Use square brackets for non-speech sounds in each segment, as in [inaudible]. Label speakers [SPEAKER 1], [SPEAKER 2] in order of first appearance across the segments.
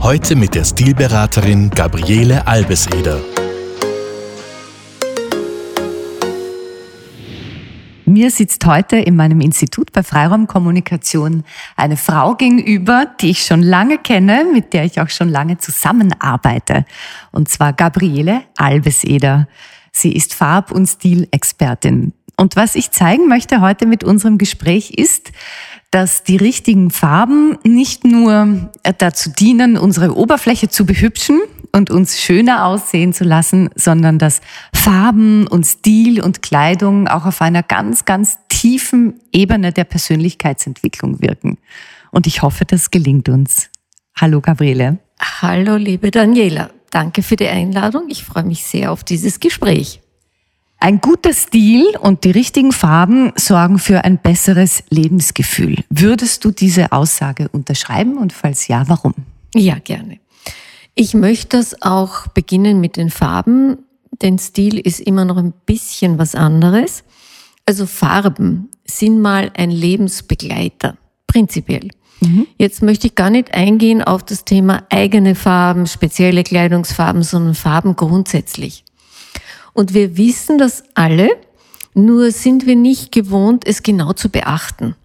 [SPEAKER 1] Heute mit der Stilberaterin Gabriele Albeseder.
[SPEAKER 2] Mir sitzt heute in meinem Institut bei Freiraumkommunikation eine Frau gegenüber, die ich schon lange kenne, mit der ich auch schon lange zusammenarbeite. Und zwar Gabriele Albeseder. Sie ist Farb- und Stilexpertin. Und was ich zeigen möchte heute mit unserem Gespräch ist, dass die richtigen Farben nicht nur dazu dienen, unsere Oberfläche zu behübschen und uns schöner aussehen zu lassen, sondern dass Farben und Stil und Kleidung auch auf einer ganz, ganz tiefen Ebene der Persönlichkeitsentwicklung wirken. Und ich hoffe, das gelingt uns. Hallo Gabriele.
[SPEAKER 3] Hallo liebe Daniela. Danke für die Einladung. Ich freue mich sehr auf dieses Gespräch.
[SPEAKER 2] Ein guter Stil und die richtigen Farben sorgen für ein besseres Lebensgefühl. Würdest du diese Aussage unterschreiben und falls ja, warum?
[SPEAKER 3] Ja, gerne. Ich möchte das auch beginnen mit den Farben, denn Stil ist immer noch ein bisschen was anderes. Also Farben sind mal ein Lebensbegleiter, prinzipiell. Mhm. Jetzt möchte ich gar nicht eingehen auf das Thema eigene Farben, spezielle Kleidungsfarben, sondern Farben grundsätzlich. Und wir wissen das alle, nur sind wir nicht gewohnt, es genau zu beachten.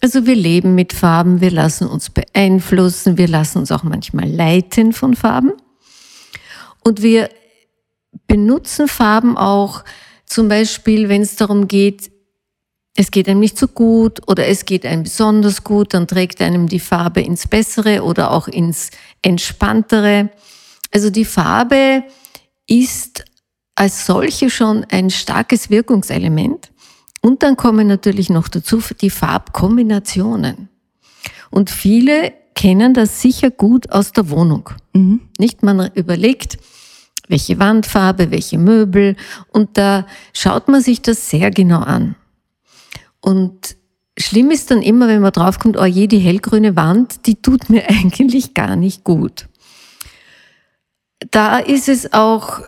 [SPEAKER 3] Also wir leben mit Farben, wir lassen uns beeinflussen, wir lassen uns auch manchmal leiten von Farben. Und wir benutzen Farben auch zum Beispiel, wenn es darum geht, es geht einem nicht so gut oder es geht einem besonders gut, dann trägt einem die Farbe ins Bessere oder auch ins Entspanntere. Also die Farbe ist als solche schon ein starkes Wirkungselement. Und dann kommen natürlich noch dazu die Farbkombinationen. Und viele kennen das sicher gut aus der Wohnung. Mhm. Nicht man überlegt, welche Wandfarbe, welche Möbel und da schaut man sich das sehr genau an. Und schlimm ist dann immer, wenn man draufkommt, oh je, die hellgrüne Wand, die tut mir [laughs] eigentlich gar nicht gut. Da ist es auch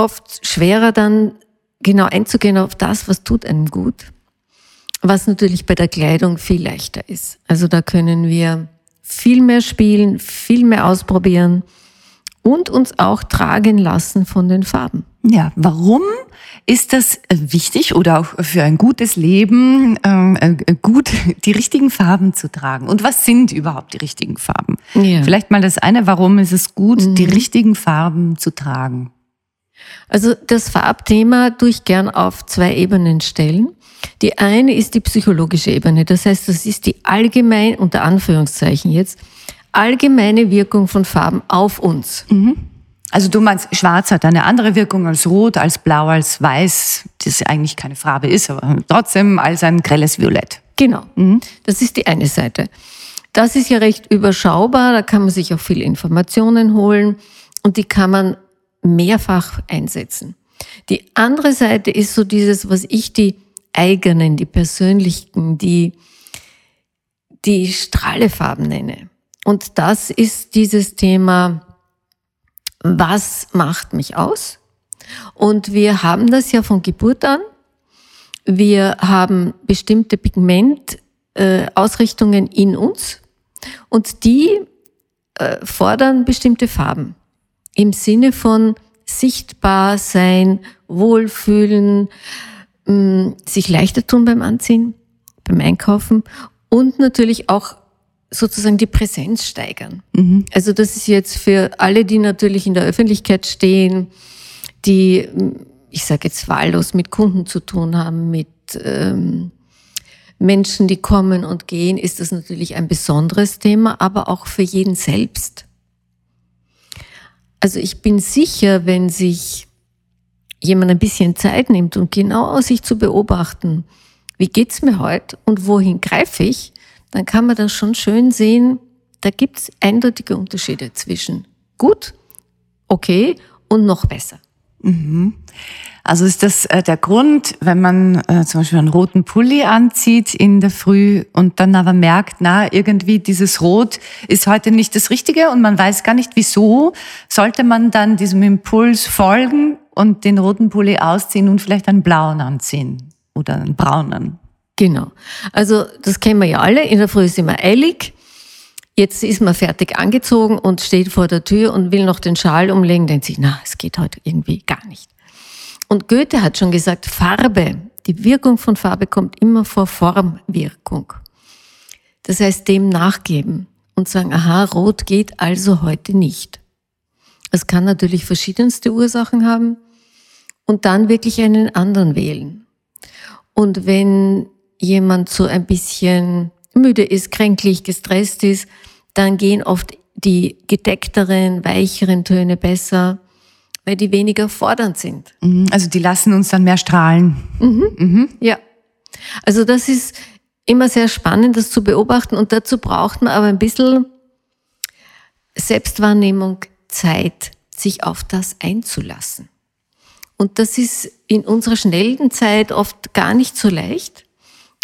[SPEAKER 3] oft schwerer dann genau einzugehen auf das, was tut einem gut. Was natürlich bei der Kleidung viel leichter ist. Also da können wir viel mehr spielen, viel mehr ausprobieren und uns auch tragen lassen von den Farben.
[SPEAKER 2] Ja, warum ist das wichtig oder auch für ein gutes Leben äh, gut, die richtigen Farben zu tragen? Und was sind überhaupt die richtigen Farben? Ja. Vielleicht mal das eine, warum ist es gut, mhm. die richtigen Farben zu tragen?
[SPEAKER 3] Also das Farbthema tue ich gern auf zwei Ebenen stellen. Die eine ist die psychologische Ebene. Das heißt, das ist die allgemein, unter Anführungszeichen jetzt, allgemeine Wirkung von Farben auf uns.
[SPEAKER 2] Mhm. Also du meinst, Schwarz hat eine andere Wirkung als Rot, als Blau, als Weiß, das eigentlich keine Farbe ist, aber trotzdem als ein grelles Violett.
[SPEAKER 3] Genau. Mhm. Das ist die eine Seite. Das ist ja recht überschaubar, da kann man sich auch viele Informationen holen und die kann man mehrfach einsetzen. Die andere Seite ist so dieses, was ich die eigenen, die persönlichen, die, die Strahlefarben nenne. Und das ist dieses Thema, was macht mich aus? Und wir haben das ja von Geburt an. Wir haben bestimmte Pigmentausrichtungen äh, in uns und die äh, fordern bestimmte Farben im Sinne von sichtbar sein, wohlfühlen, mm, sich leichter tun beim Anziehen, beim Einkaufen und natürlich auch sozusagen die Präsenz steigern. Mhm. Also das ist jetzt für alle, die natürlich in der Öffentlichkeit stehen, die, mm, ich sage jetzt wahllos mit Kunden zu tun haben, mit ähm, Menschen, die kommen und gehen, ist das natürlich ein besonderes Thema, aber auch für jeden selbst. Also ich bin sicher, wenn sich jemand ein bisschen Zeit nimmt und genau sich zu beobachten, wie geht's mir heute und wohin greife ich, dann kann man das schon schön sehen, da gibt's eindeutige Unterschiede zwischen gut, okay und noch besser.
[SPEAKER 2] Also ist das äh, der Grund, wenn man äh, zum Beispiel einen roten Pulli anzieht in der Früh und dann aber merkt, na, irgendwie dieses Rot ist heute nicht das Richtige und man weiß gar nicht wieso, sollte man dann diesem Impuls folgen und den roten Pulli ausziehen und vielleicht einen blauen anziehen oder einen braunen.
[SPEAKER 3] Genau. Also das kennen wir ja alle. In der Früh ist immer eilig. Jetzt ist man fertig angezogen und steht vor der Tür und will noch den Schal umlegen, denkt sich, na, es geht heute irgendwie gar nicht. Und Goethe hat schon gesagt, Farbe, die Wirkung von Farbe kommt immer vor Formwirkung. Das heißt, dem nachgeben und sagen, aha, rot geht also heute nicht. Es kann natürlich verschiedenste Ursachen haben und dann wirklich einen anderen wählen. Und wenn jemand so ein bisschen müde ist, kränklich, gestresst ist, dann gehen oft die gedeckteren, weicheren Töne besser weil die weniger fordernd sind.
[SPEAKER 2] Mhm, Also die lassen uns dann mehr strahlen.
[SPEAKER 3] Ja. Also das ist immer sehr spannend, das zu beobachten und dazu braucht man aber ein bisschen Selbstwahrnehmung, Zeit, sich auf das einzulassen. Und das ist in unserer schnellen Zeit oft gar nicht so leicht,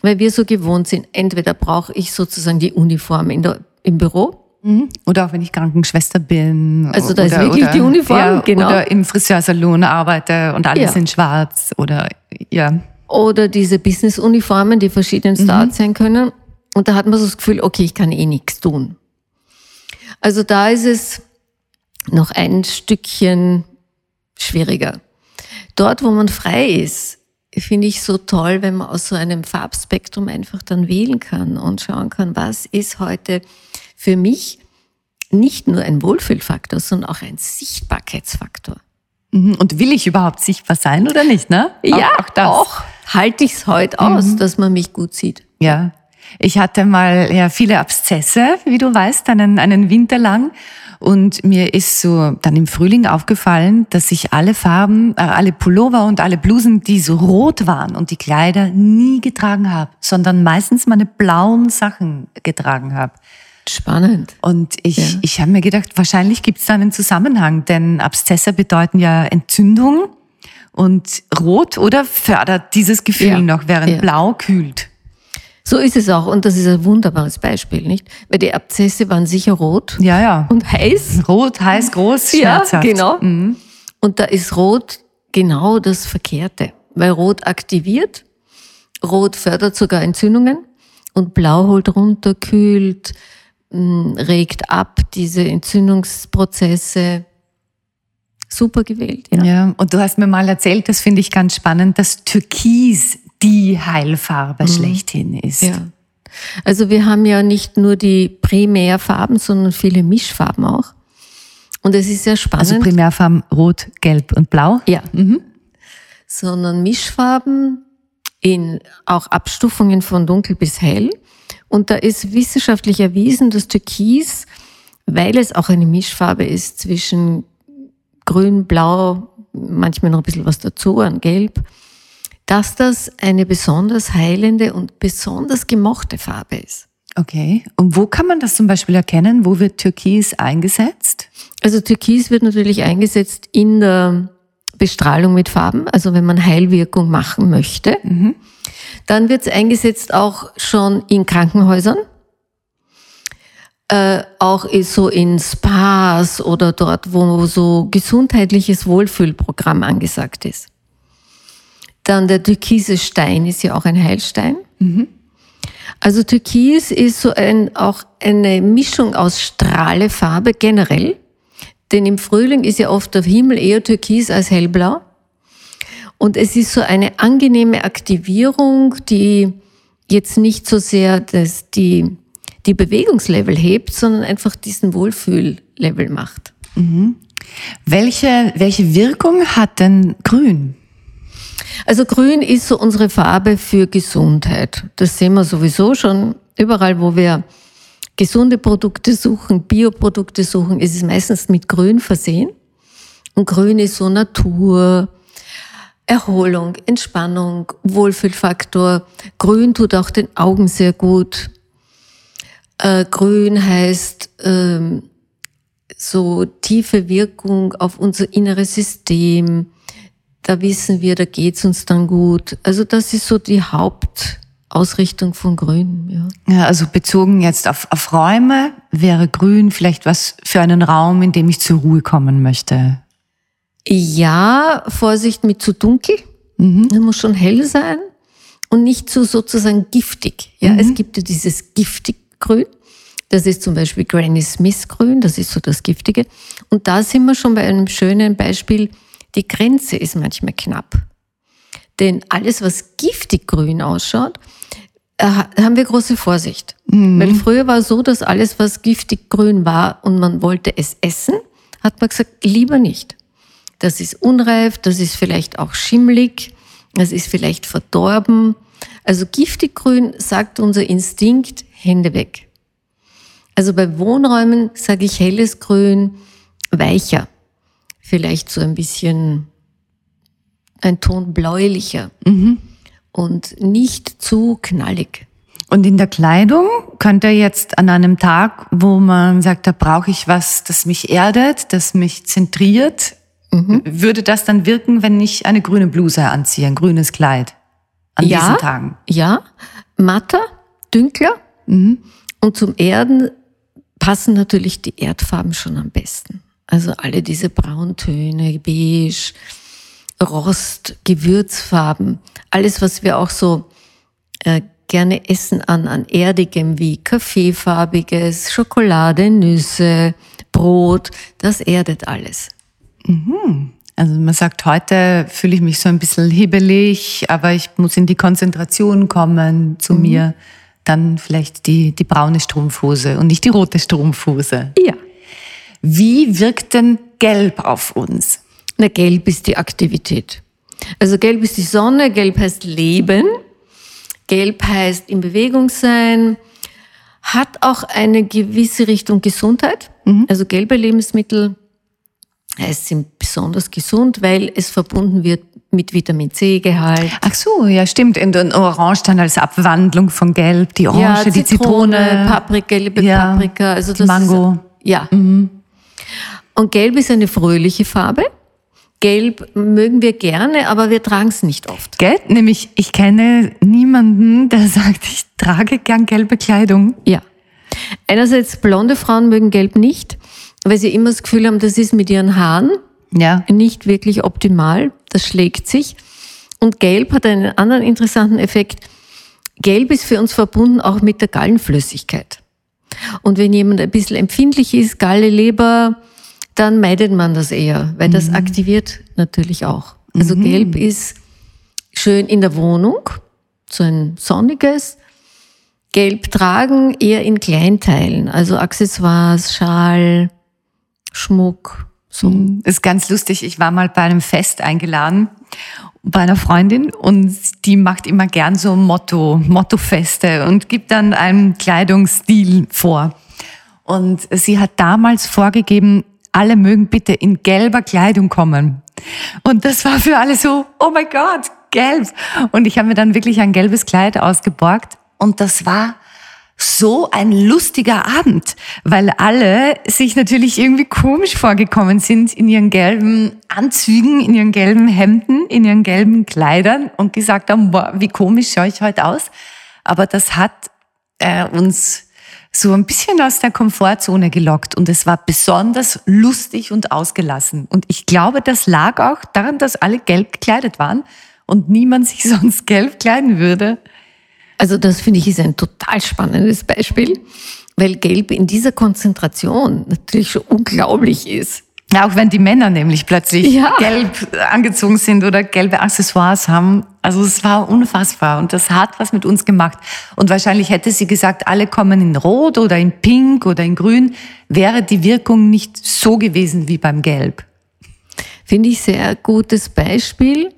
[SPEAKER 3] weil wir so gewohnt sind. Entweder brauche ich sozusagen die Uniform in der, im Büro
[SPEAKER 2] Mhm. Oder auch wenn ich Krankenschwester bin.
[SPEAKER 3] Also da
[SPEAKER 2] oder,
[SPEAKER 3] ist wirklich
[SPEAKER 2] oder,
[SPEAKER 3] die Uniform,
[SPEAKER 2] ja,
[SPEAKER 3] genau.
[SPEAKER 2] Oder im Friseursalon arbeite und alles
[SPEAKER 3] Ja.
[SPEAKER 2] in schwarz oder ja.
[SPEAKER 3] oder diese Business-Uniformen, die verschiedenster Art sein können. Und da hat man so das Gefühl, okay, ich kann eh nichts tun. Also da ist es noch ein Stückchen schwieriger. Dort, wo man frei ist, finde ich so toll, wenn man aus so einem Farbspektrum einfach dann wählen kann und schauen kann, was ist heute für mich nicht nur ein Wohlfühlfaktor, sondern auch ein Sichtbarkeitsfaktor.
[SPEAKER 2] Mhm. Und will ich überhaupt sichtbar sein oder nicht, ne?
[SPEAKER 3] ja,
[SPEAKER 2] auch, auch das.
[SPEAKER 3] auch halte ich es heute aus, dass man mich gut sieht.
[SPEAKER 2] Ja. Ich hatte mal ja viele Abszesse, wie du weißt, einen, einen Winter lang. Und mir ist so dann im Frühling aufgefallen, dass ich alle Farben, äh, alle Pullover und alle Blusen, die so rot waren und die Kleider nie getragen habe, sondern meistens meine blauen Sachen getragen habe.
[SPEAKER 3] Spannend.
[SPEAKER 2] Und ich,
[SPEAKER 3] Ja.
[SPEAKER 2] ich habe mir gedacht, wahrscheinlich gibt es da einen Zusammenhang, denn Abszesse bedeuten ja Entzündung und Rot oder fördert dieses Gefühl
[SPEAKER 3] Ja.
[SPEAKER 2] noch, während
[SPEAKER 3] Ja.
[SPEAKER 2] Blau kühlt.
[SPEAKER 3] So ist es auch und das ist ein wunderbares Beispiel, nicht? Weil die Abzesse waren sicher rot
[SPEAKER 2] Ja, ja.
[SPEAKER 3] und heiß.
[SPEAKER 2] Rot, heiß, groß,
[SPEAKER 3] Ja,
[SPEAKER 2] schmerzhaft.
[SPEAKER 3] genau.
[SPEAKER 2] Mhm.
[SPEAKER 3] Und da ist Rot genau das Verkehrte, weil Rot aktiviert, Rot fördert sogar Entzündungen und Blau holt runter, kühlt, regt ab diese Entzündungsprozesse. Super gewählt, ja.
[SPEAKER 2] Ja, und du hast mir mal erzählt, das finde ich ganz spannend, dass Türkis die Heilfarbe schlechthin ist.
[SPEAKER 3] Mhm. Ja. Also wir haben ja nicht nur die Primärfarben, sondern viele Mischfarben auch. Und es ist sehr spannend.
[SPEAKER 2] Also Primärfarben Rot, Gelb und Blau.
[SPEAKER 3] Ja. Sondern Mischfarben in auch Abstufungen von dunkel bis hell. Und da ist wissenschaftlich erwiesen, dass Türkis, weil es auch eine Mischfarbe ist zwischen Grün, Blau, manchmal noch ein bisschen was dazu an Gelb, dass das eine besonders heilende und besonders gemochte Farbe ist.
[SPEAKER 2] Okay. Und wo kann man das zum Beispiel erkennen? Wo wird Türkis eingesetzt?
[SPEAKER 3] Also Türkis wird natürlich eingesetzt in der Bestrahlung mit Farben, also wenn man Heilwirkung machen möchte. Dann wird es eingesetzt auch schon in Krankenhäusern, äh, auch ist so in Spas oder dort, wo so gesundheitliches Wohlfühlprogramm angesagt ist. Dann der türkise Stein ist ja auch ein Heilstein. Also Türkis ist so ein, auch eine Mischung aus Strahlefarbe generell. Denn im Frühling ist ja oft der Himmel eher türkis als hellblau. Und es ist so eine angenehme Aktivierung, die jetzt nicht so sehr das, die, die Bewegungslevel hebt, sondern einfach diesen Wohlfühllevel macht.
[SPEAKER 2] Welche, welche Wirkung hat denn Grün?
[SPEAKER 3] Also grün ist so unsere Farbe für Gesundheit. Das sehen wir sowieso schon überall, wo wir gesunde Produkte suchen, Bioprodukte suchen, ist es meistens mit grün versehen. Und grün ist so Natur, Erholung, Entspannung, Wohlfühlfaktor. Grün tut auch den Augen sehr gut. Äh, grün heißt ähm, so tiefe Wirkung auf unser inneres System. Da wissen wir, da geht's uns dann gut. Also das ist so die Hauptausrichtung von Grün. Ja.
[SPEAKER 2] Ja, also bezogen jetzt auf, auf Räume wäre Grün vielleicht was für einen Raum, in dem ich zur Ruhe kommen möchte.
[SPEAKER 3] Ja, Vorsicht mit zu dunkel.
[SPEAKER 2] Mhm.
[SPEAKER 3] Es muss schon hell sein und nicht zu sozusagen giftig. Ja,
[SPEAKER 2] Mhm.
[SPEAKER 3] es gibt ja dieses giftig Grün. Das ist zum Beispiel Granny Smith Grün. Das ist so das Giftige. Und da sind wir schon bei einem schönen Beispiel. Die Grenze ist manchmal knapp. Denn alles, was giftig grün ausschaut, äh, haben wir große Vorsicht. Weil früher war es so, dass alles, was giftig grün war und man wollte es essen, hat man gesagt, lieber nicht. Das ist unreif, das ist vielleicht auch schimmlig, das ist vielleicht verdorben. Also giftig grün sagt unser Instinkt, Hände weg. Also bei Wohnräumen sage ich helles Grün, weicher. Vielleicht so ein bisschen ein Ton bläulicher und nicht zu knallig.
[SPEAKER 2] Und in der Kleidung könnte jetzt an einem Tag, wo man sagt, da brauche ich was, das mich erdet, das mich zentriert, würde das dann wirken, wenn ich eine grüne Bluse anziehe, ein grünes Kleid an
[SPEAKER 3] Ja.
[SPEAKER 2] diesen Tagen?
[SPEAKER 3] Ja, matter, dünkler. Und zum Erden passen natürlich die Erdfarben schon am besten. Also alle diese Brauntöne, Beige, Rost, Gewürzfarben, alles, was wir auch so äh, gerne essen an, an Erdigem wie Kaffeefarbiges, Schokolade, Nüsse, Brot, das erdet alles.
[SPEAKER 2] Also man sagt, heute fühle ich mich so ein bisschen hibbelig, aber ich muss in die Konzentration kommen zu mir. Dann vielleicht die, die braune Strumpfhose und nicht die rote Strumpfhose.
[SPEAKER 3] Ja.
[SPEAKER 2] Wie wirkt denn Gelb auf uns?
[SPEAKER 3] Na, gelb ist die Aktivität. Also gelb ist die Sonne, gelb heißt Leben, gelb heißt in Bewegung sein, hat auch eine gewisse Richtung Gesundheit. Also gelbe Lebensmittel heißt sind besonders gesund, weil es verbunden wird mit Vitamin C-Gehalt.
[SPEAKER 2] Ach so, ja stimmt. Und und Orange dann als Abwandlung von Gelb, die Orange, die Zitrone.
[SPEAKER 3] Paprika, gelbe
[SPEAKER 2] Ja,
[SPEAKER 3] Paprika, also das
[SPEAKER 2] Mango. Mhm.
[SPEAKER 3] Ist, ja. Und Gelb ist eine fröhliche Farbe. Gelb mögen wir gerne, aber wir tragen es nicht oft.
[SPEAKER 2] Gell? Nämlich, ich kenne niemanden, der [laughs] sagt, ich trage gern gelbe Kleidung.
[SPEAKER 3] Ja. Einerseits blonde Frauen mögen Gelb nicht, weil sie immer das Gefühl haben, das ist mit ihren Haaren
[SPEAKER 2] Ja.
[SPEAKER 3] nicht wirklich optimal. Das schlägt sich. Und Gelb hat einen anderen interessanten Effekt. Gelb ist für uns verbunden auch mit der Gallenflüssigkeit. Und wenn jemand ein bisschen empfindlich ist, Galle, Leber, dann meidet man das eher, weil das aktiviert natürlich auch. Also Gelb ist schön in der Wohnung, so ein sonniges. Gelb tragen eher in Kleinteilen, also Accessoires, Schal, Schmuck, so.
[SPEAKER 2] Ist ganz lustig. Ich war mal bei einem Fest eingeladen bei einer Freundin und die macht immer gern so Motto, Mottofeste und gibt dann einen Kleidungsstil vor. Und sie hat damals vorgegeben, alle mögen bitte in gelber Kleidung kommen. Und das war für alle so, oh mein Gott, gelb. Und ich habe mir dann wirklich ein gelbes Kleid ausgeborgt und das war so ein lustiger Abend, weil alle sich natürlich irgendwie komisch vorgekommen sind in ihren gelben Anzügen, in ihren gelben Hemden, in ihren gelben Kleidern und gesagt haben, boah, wie komisch schaue ich heute aus. Aber das hat äh, uns so ein bisschen aus der Komfortzone gelockt und es war besonders lustig und ausgelassen. Und ich glaube, das lag auch daran, dass alle gelb gekleidet waren und niemand sich [laughs] sonst gelb kleiden würde.
[SPEAKER 3] Also das finde ich ist ein total spannendes Beispiel, weil Gelb in dieser Konzentration natürlich schon unglaublich ist.
[SPEAKER 2] Ja, auch wenn die Männer nämlich plötzlich
[SPEAKER 3] Ja.
[SPEAKER 2] gelb angezogen sind oder gelbe Accessoires haben. Also es war unfassbar und das hat was mit uns gemacht. Und wahrscheinlich hätte sie gesagt, alle kommen in Rot oder in Pink oder in Grün, wäre die Wirkung nicht so gewesen wie beim Gelb.
[SPEAKER 3] Finde ich sehr gutes Beispiel.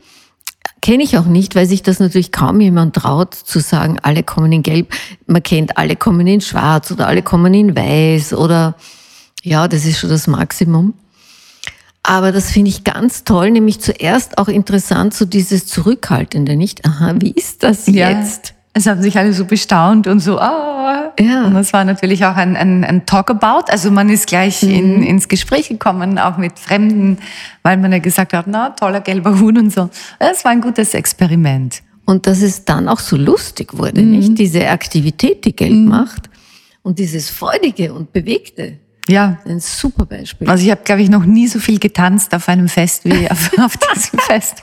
[SPEAKER 3] Kenne ich auch nicht, weil sich das natürlich kaum jemand traut zu sagen, alle kommen in Gelb. Man kennt, alle kommen in Schwarz oder alle kommen in Weiß oder ja, das ist schon das Maximum. Aber das finde ich ganz toll, nämlich zuerst auch interessant, so dieses Zurückhaltende, nicht? Aha, wie ist das
[SPEAKER 2] Ja.
[SPEAKER 3] jetzt?
[SPEAKER 2] Es haben sich alle so bestaunt und so, ah.
[SPEAKER 3] Ja.
[SPEAKER 2] Und das war natürlich auch ein, ein, ein Talkabout. Also man ist gleich in, ins Gespräch gekommen, auch mit Fremden, weil man ja gesagt hat, na, toller gelber Huhn und so. Es war ein gutes Experiment.
[SPEAKER 3] Und dass es dann auch so lustig wurde, nicht? Diese Aktivität, die Geld macht und dieses Freudige und Bewegte.
[SPEAKER 2] Ja.
[SPEAKER 3] Ein super Beispiel.
[SPEAKER 2] Also ich habe, glaube ich, noch nie so viel getanzt auf einem Fest wie [laughs] auf, auf diesem Fest.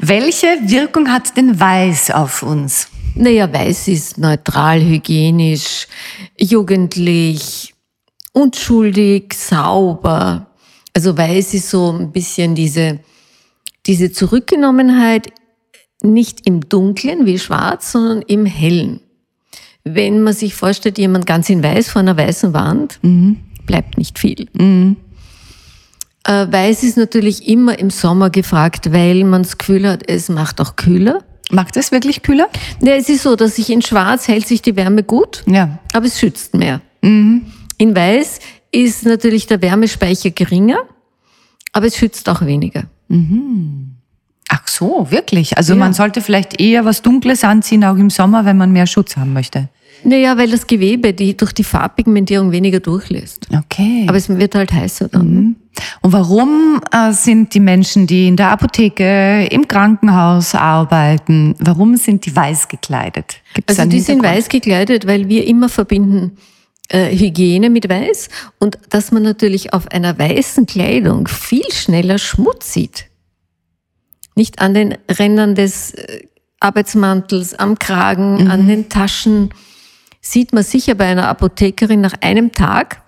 [SPEAKER 2] Welche Wirkung hat denn Weiß auf uns?
[SPEAKER 3] Naja, weiß ist neutral, hygienisch, jugendlich, unschuldig, sauber. Also weiß ist so ein bisschen diese, diese Zurückgenommenheit, nicht im Dunklen wie schwarz, sondern im Hellen. Wenn man sich vorstellt, jemand ganz in weiß vor einer weißen Wand, bleibt nicht viel. Äh, Weiß ist natürlich immer im Sommer gefragt, weil man das Gefühl hat, es macht auch kühler.
[SPEAKER 2] Macht es wirklich kühler?
[SPEAKER 3] Ja, es ist so, dass sich in Schwarz hält sich die Wärme gut,
[SPEAKER 2] Ja.
[SPEAKER 3] aber es schützt mehr. In Weiß ist natürlich der Wärmespeicher geringer, aber es schützt auch weniger.
[SPEAKER 2] Ach so, wirklich. Also
[SPEAKER 3] Ja.
[SPEAKER 2] man sollte vielleicht eher was Dunkles anziehen, auch im Sommer, wenn man mehr Schutz haben möchte.
[SPEAKER 3] Naja, weil das Gewebe die durch die Farbpigmentierung weniger durchlässt.
[SPEAKER 2] Okay.
[SPEAKER 3] Aber es wird halt heißer dann.
[SPEAKER 2] Und warum äh, sind die Menschen, die in der Apotheke, im Krankenhaus arbeiten, warum sind die weiß gekleidet? Gibt's
[SPEAKER 3] Also die sind weiß gekleidet, weil wir immer verbinden äh, Hygiene mit weiß und dass man natürlich auf einer weißen Kleidung viel schneller Schmutz sieht. Nicht an den Rändern des äh, Arbeitsmantels, am Kragen, an den Taschen sieht man sicher bei einer Apothekerin nach einem Tag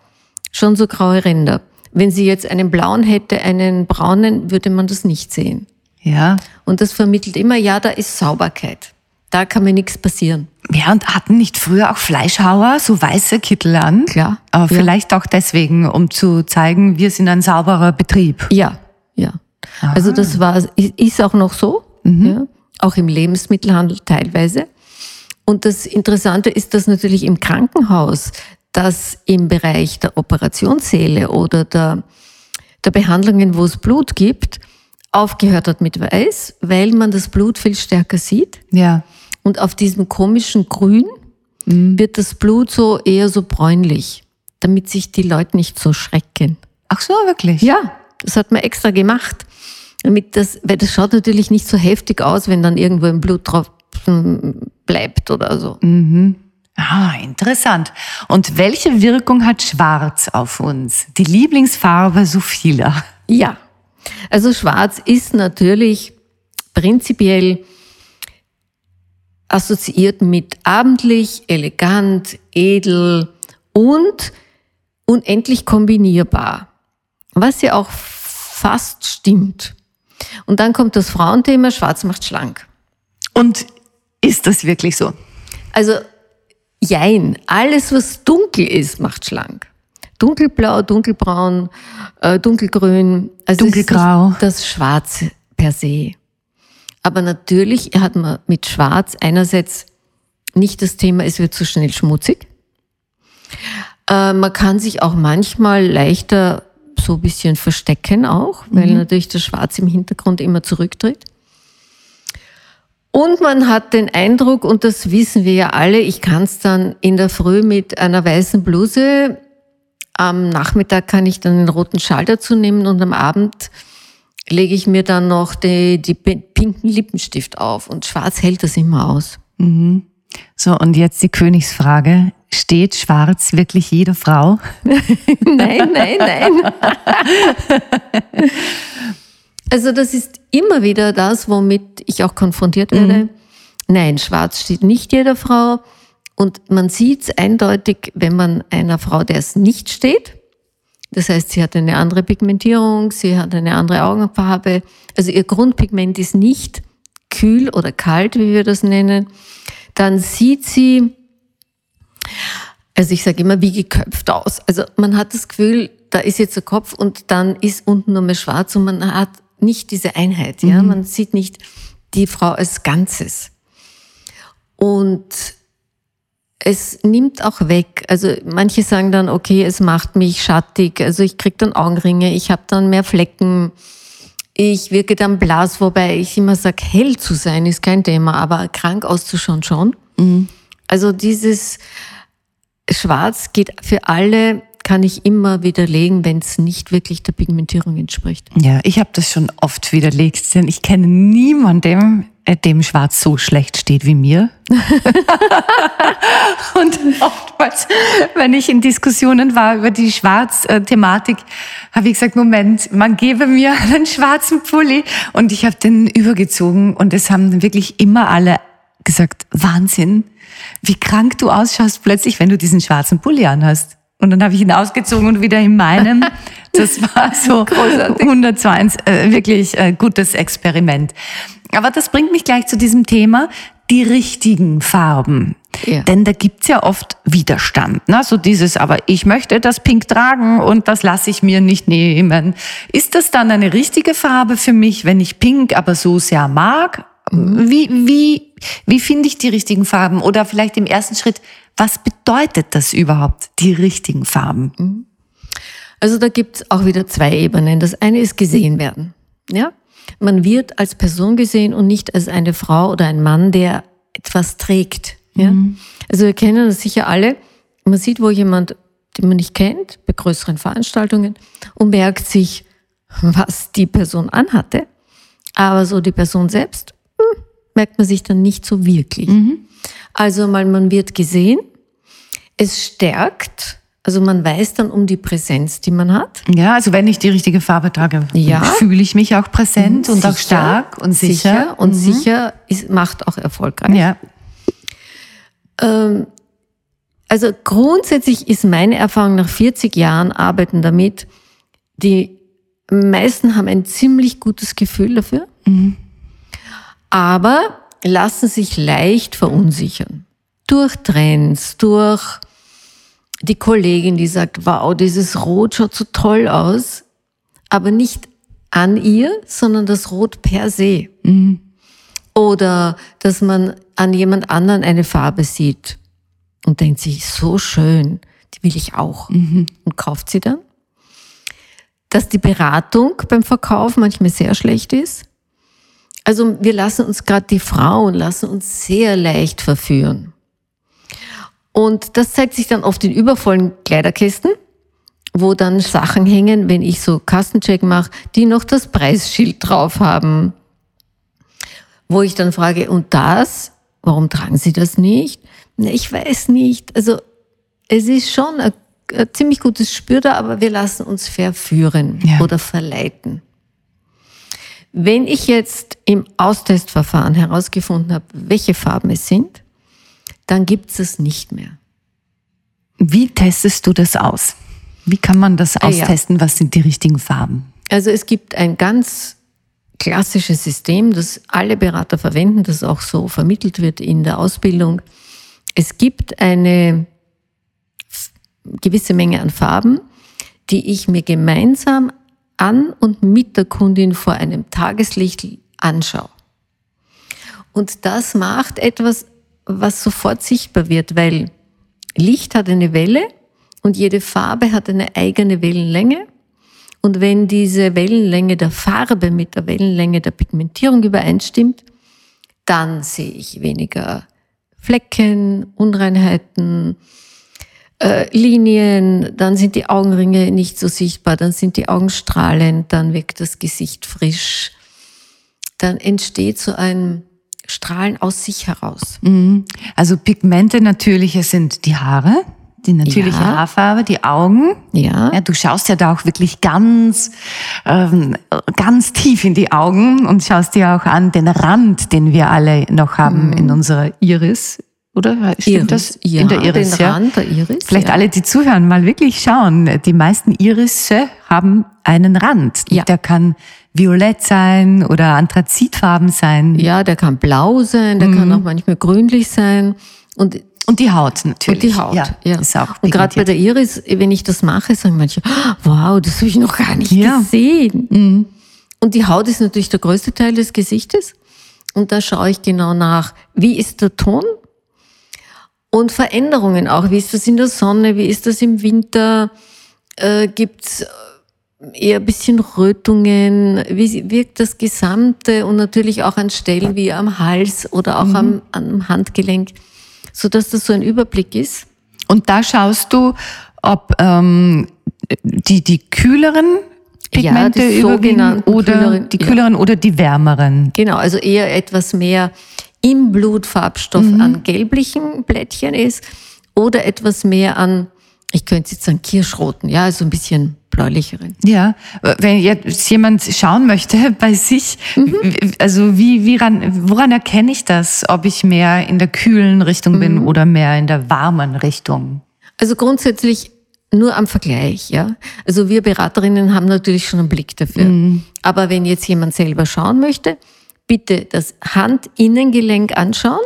[SPEAKER 3] schon so graue Ränder. Wenn sie jetzt einen blauen hätte, einen braunen, würde man das nicht sehen.
[SPEAKER 2] Ja.
[SPEAKER 3] Und das vermittelt immer, ja, da ist Sauberkeit. Da kann mir nichts passieren.
[SPEAKER 2] Ja, und hatten nicht früher auch Fleischhauer so weiße Kittel an?
[SPEAKER 3] Klar.
[SPEAKER 2] Aber
[SPEAKER 3] Ja.
[SPEAKER 2] vielleicht auch deswegen, um zu zeigen, wir sind ein sauberer Betrieb.
[SPEAKER 3] Ja, ja. Also das war, ist auch noch so, ja, auch im Lebensmittelhandel teilweise. Und das Interessante ist, dass natürlich im Krankenhaus, dass im Bereich der Operationssäle oder der, der Behandlungen, wo es Blut gibt, aufgehört hat mit Weiß, weil man das Blut viel stärker sieht.
[SPEAKER 2] Ja.
[SPEAKER 3] Und auf diesem komischen Grün wird das Blut so eher so bräunlich, damit sich die Leute nicht so schrecken.
[SPEAKER 2] Ach so, wirklich?
[SPEAKER 3] Ja, das hat man extra gemacht. Damit das, weil das schaut natürlich nicht so heftig aus, wenn dann irgendwo ein Bluttropfen bleibt oder so.
[SPEAKER 2] Ah, interessant. Und welche Wirkung hat Schwarz auf uns? Die Lieblingsfarbe so vieler.
[SPEAKER 3] Ja. Also schwarz ist natürlich prinzipiell assoziiert mit abendlich, elegant, edel und unendlich kombinierbar. Was ja auch fast stimmt. Und dann kommt das Frauenthema, schwarz macht schlank.
[SPEAKER 2] Und ist das wirklich so?
[SPEAKER 3] Also, jein, alles, was dunkel ist, macht schlank. Dunkelblau, dunkelbraun, äh, dunkelgrün. Also
[SPEAKER 2] Dunkelgrau.
[SPEAKER 3] Das Schwarze per se. Aber natürlich hat man mit Schwarz einerseits nicht das Thema, es wird zu schnell schmutzig. Äh, man kann sich auch manchmal leichter so ein bisschen verstecken auch, weil natürlich das Schwarz im Hintergrund immer zurücktritt. Und man hat den Eindruck, und das wissen wir ja alle, ich kann es dann in der Früh mit einer weißen Bluse, am Nachmittag kann ich dann den roten Schal dazu nehmen und am Abend lege ich mir dann noch die, die pinken Lippenstift auf und schwarz hält das immer aus.
[SPEAKER 2] So, und jetzt die Königsfrage. Steht schwarz wirklich jede Frau? [laughs]
[SPEAKER 3] Nein, nein, nein. [laughs] Also das ist immer wieder das, womit ich auch konfrontiert werde. Nein, schwarz steht nicht jeder Frau. Und man sieht es eindeutig, wenn man einer Frau, der es nicht steht, das heißt, sie hat eine andere Pigmentierung, sie hat eine andere Augenfarbe, also ihr Grundpigment ist nicht kühl oder kalt, wie wir das nennen, dann sieht sie, also ich sage immer, wie geköpft aus. Also man hat das Gefühl, da ist jetzt der Kopf und dann ist unten nur mehr schwarz und man hat nicht diese Einheit, ja. Man sieht nicht die Frau als Ganzes. Und es nimmt auch weg. Also manche sagen dann, okay, es macht mich schattig, also ich krieg dann Augenringe, ich habe dann mehr Flecken. Ich wirke dann blass, wobei ich immer sage, hell zu sein ist kein Thema, aber krank auszuschauen schon. Also dieses Schwarz geht für alle, kann ich immer widerlegen, wenn es nicht wirklich der Pigmentierung entspricht.
[SPEAKER 2] Ja, ich habe das schon oft widerlegt, denn ich kenne niemanden, äh, dem Schwarz so schlecht steht wie mir. [laughs] und oftmals, wenn ich in Diskussionen war über die Schwarz-Thematik, habe ich gesagt, Moment, man gebe mir [laughs] einen schwarzen Pulli. Und ich habe den übergezogen und es haben wirklich immer alle gesagt, Wahnsinn, wie krank du ausschaust plötzlich, wenn du diesen schwarzen Pulli anhast. Und dann habe ich ihn ausgezogen und wieder in meinem. Das [laughs] war so 102, äh, wirklich äh, gutes Experiment. Aber das bringt mich gleich zu diesem Thema, die richtigen Farben.
[SPEAKER 3] Ja.
[SPEAKER 2] Denn da gibt's ja oft Widerstand. Ne? So dieses, aber ich möchte das Pink tragen und das lasse ich mir nicht nehmen. Ist das dann eine richtige Farbe für mich, wenn ich Pink aber so sehr mag? Wie, wie, wie finde ich die richtigen Farben? Oder vielleicht im ersten Schritt, was bedeutet das überhaupt, die richtigen Farben?
[SPEAKER 3] Also da gibt's auch wieder zwei Ebenen. Das eine ist gesehen werden. Ja? Man wird als Person gesehen und nicht als eine Frau oder ein Mann, der etwas trägt. Ja? Also wir kennen das sicher alle. Man sieht, wo jemand, den man nicht kennt, bei größeren Veranstaltungen und merkt sich, was die Person anhatte. Aber so die Person selbst hm, merkt man sich dann nicht so wirklich. Also mal, man wird gesehen. Es stärkt. Also man weiß dann um die Präsenz, die man hat.
[SPEAKER 2] Ja, also wenn ich die richtige Farbe trage,
[SPEAKER 3] Ja.
[SPEAKER 2] fühle ich mich auch präsent und auch stark und sicher.
[SPEAKER 3] sicher und sicher ist, macht auch erfolgreich.
[SPEAKER 2] Ja.
[SPEAKER 3] Ähm, also grundsätzlich ist meine Erfahrung nach 40 Jahren Arbeiten damit, die meisten haben ein ziemlich gutes Gefühl dafür, aber lassen sich leicht verunsichern. Durch Trends, durch die Kollegin, die sagt, wow, dieses Rot schaut so toll aus, aber nicht an ihr, sondern das Rot per se. Oder dass man an jemand anderen eine Farbe sieht und denkt sich, so schön, die will ich auch und kauft sie dann. Dass die Beratung beim Verkauf manchmal sehr schlecht ist. Also wir lassen uns gerade die Frauen lassen uns sehr leicht verführen. Und das zeigt sich dann oft in übervollen Kleiderkästen, wo dann Sachen hängen, wenn ich so Kassencheck mache, die noch das Preisschild drauf haben. Wo ich dann frage, und das? Warum tragen Sie das nicht? Na, ich weiß nicht. Also es ist schon ein, ein ziemlich gutes Spür da, aber wir lassen uns verführen
[SPEAKER 2] Ja.
[SPEAKER 3] oder verleiten. Wenn ich jetzt im Austestverfahren herausgefunden habe, welche Farben es sind, dann gibt es es nicht mehr.
[SPEAKER 2] Wie testest du das aus? Wie kann man das
[SPEAKER 3] Ah, ja.
[SPEAKER 2] austesten? Was sind die richtigen Farben?
[SPEAKER 3] Also es gibt ein ganz klassisches System, das alle Berater verwenden, das auch so vermittelt wird in der Ausbildung. Es gibt eine gewisse Menge an Farben, die ich mir gemeinsam an und mit der Kundin vor einem Tageslicht anschaue. Und das macht etwas, was sofort sichtbar wird, weil Licht hat eine Welle und jede Farbe hat eine eigene Wellenlänge. Und wenn diese Wellenlänge der Farbe mit der Wellenlänge der Pigmentierung übereinstimmt, dann sehe ich weniger Flecken, Unreinheiten, äh, Linien, dann sind die Augenringe nicht so sichtbar, dann sind die Augen strahlend, dann wirkt das Gesicht frisch. Dann entsteht so ein Strahlen aus sich heraus.
[SPEAKER 2] Also Pigmente natürliche sind die Haare, die natürliche
[SPEAKER 3] Ja.
[SPEAKER 2] Haarfarbe, die Augen.
[SPEAKER 3] Ja.
[SPEAKER 2] Ja, du schaust ja da auch wirklich ganz, ähm, ganz tief in die Augen und schaust dir auch an den Rand, den wir alle noch haben in unserer Iris. Oder stimmt das?
[SPEAKER 3] ja,
[SPEAKER 2] in der Iris,
[SPEAKER 3] den
[SPEAKER 2] ja.
[SPEAKER 3] Rand der Iris.
[SPEAKER 2] Vielleicht
[SPEAKER 3] ja.
[SPEAKER 2] alle, die zuhören, mal wirklich schauen. Die meisten Irisse haben einen Rand.
[SPEAKER 3] Ja.
[SPEAKER 2] Der kann violett sein oder anthrazitfarben sein.
[SPEAKER 3] Ja, der kann blau sein, der kann auch manchmal grünlich sein. Und,
[SPEAKER 2] Und die Haut natürlich.
[SPEAKER 3] und die Haut.
[SPEAKER 2] Ja,
[SPEAKER 3] Ja,
[SPEAKER 2] Ist auch
[SPEAKER 3] und gerade bei der Iris, wenn ich das mache, sagen manche, "Ah, wow, das habe ich noch gar nicht
[SPEAKER 2] Ja.
[SPEAKER 3] gesehen. Und die Haut ist natürlich der größte Teil des Gesichtes. Und da schaue ich genau nach, wie ist der Ton? Und Veränderungen auch. Wie ist das in der Sonne? Wie ist das im Winter? Äh, gibt's eher ein bisschen Rötungen? Wie wirkt das Gesamte und natürlich auch an Stellen wie am Hals oder auch
[SPEAKER 2] Mhm.
[SPEAKER 3] am, am Handgelenk, so dass das so ein Überblick ist?
[SPEAKER 2] Und da schaust du, ob ähm, die, die kühleren Pigmente
[SPEAKER 3] Ja, die
[SPEAKER 2] oder
[SPEAKER 3] kühleren,
[SPEAKER 2] die
[SPEAKER 3] ja.
[SPEAKER 2] kühleren oder die wärmeren.
[SPEAKER 3] Genau, also eher etwas mehr im Blutfarbstoff
[SPEAKER 2] Mhm.
[SPEAKER 3] an gelblichen Blättchen ist oder etwas mehr an, ich könnte jetzt sagen Kirschroten, ja, also ein bisschen bläulicheren.
[SPEAKER 2] Ja, wenn jetzt jemand schauen möchte [laughs] bei sich, w- also wie, wie ran, woran erkenne ich das, ob ich mehr in der kühlen Richtung bin oder mehr in der warmen Richtung?
[SPEAKER 3] Also grundsätzlich nur am Vergleich, ja. Also wir Beraterinnen haben natürlich schon einen Blick dafür. Aber wenn jetzt jemand selber schauen möchte, bitte das Handinnengelenk anschauen,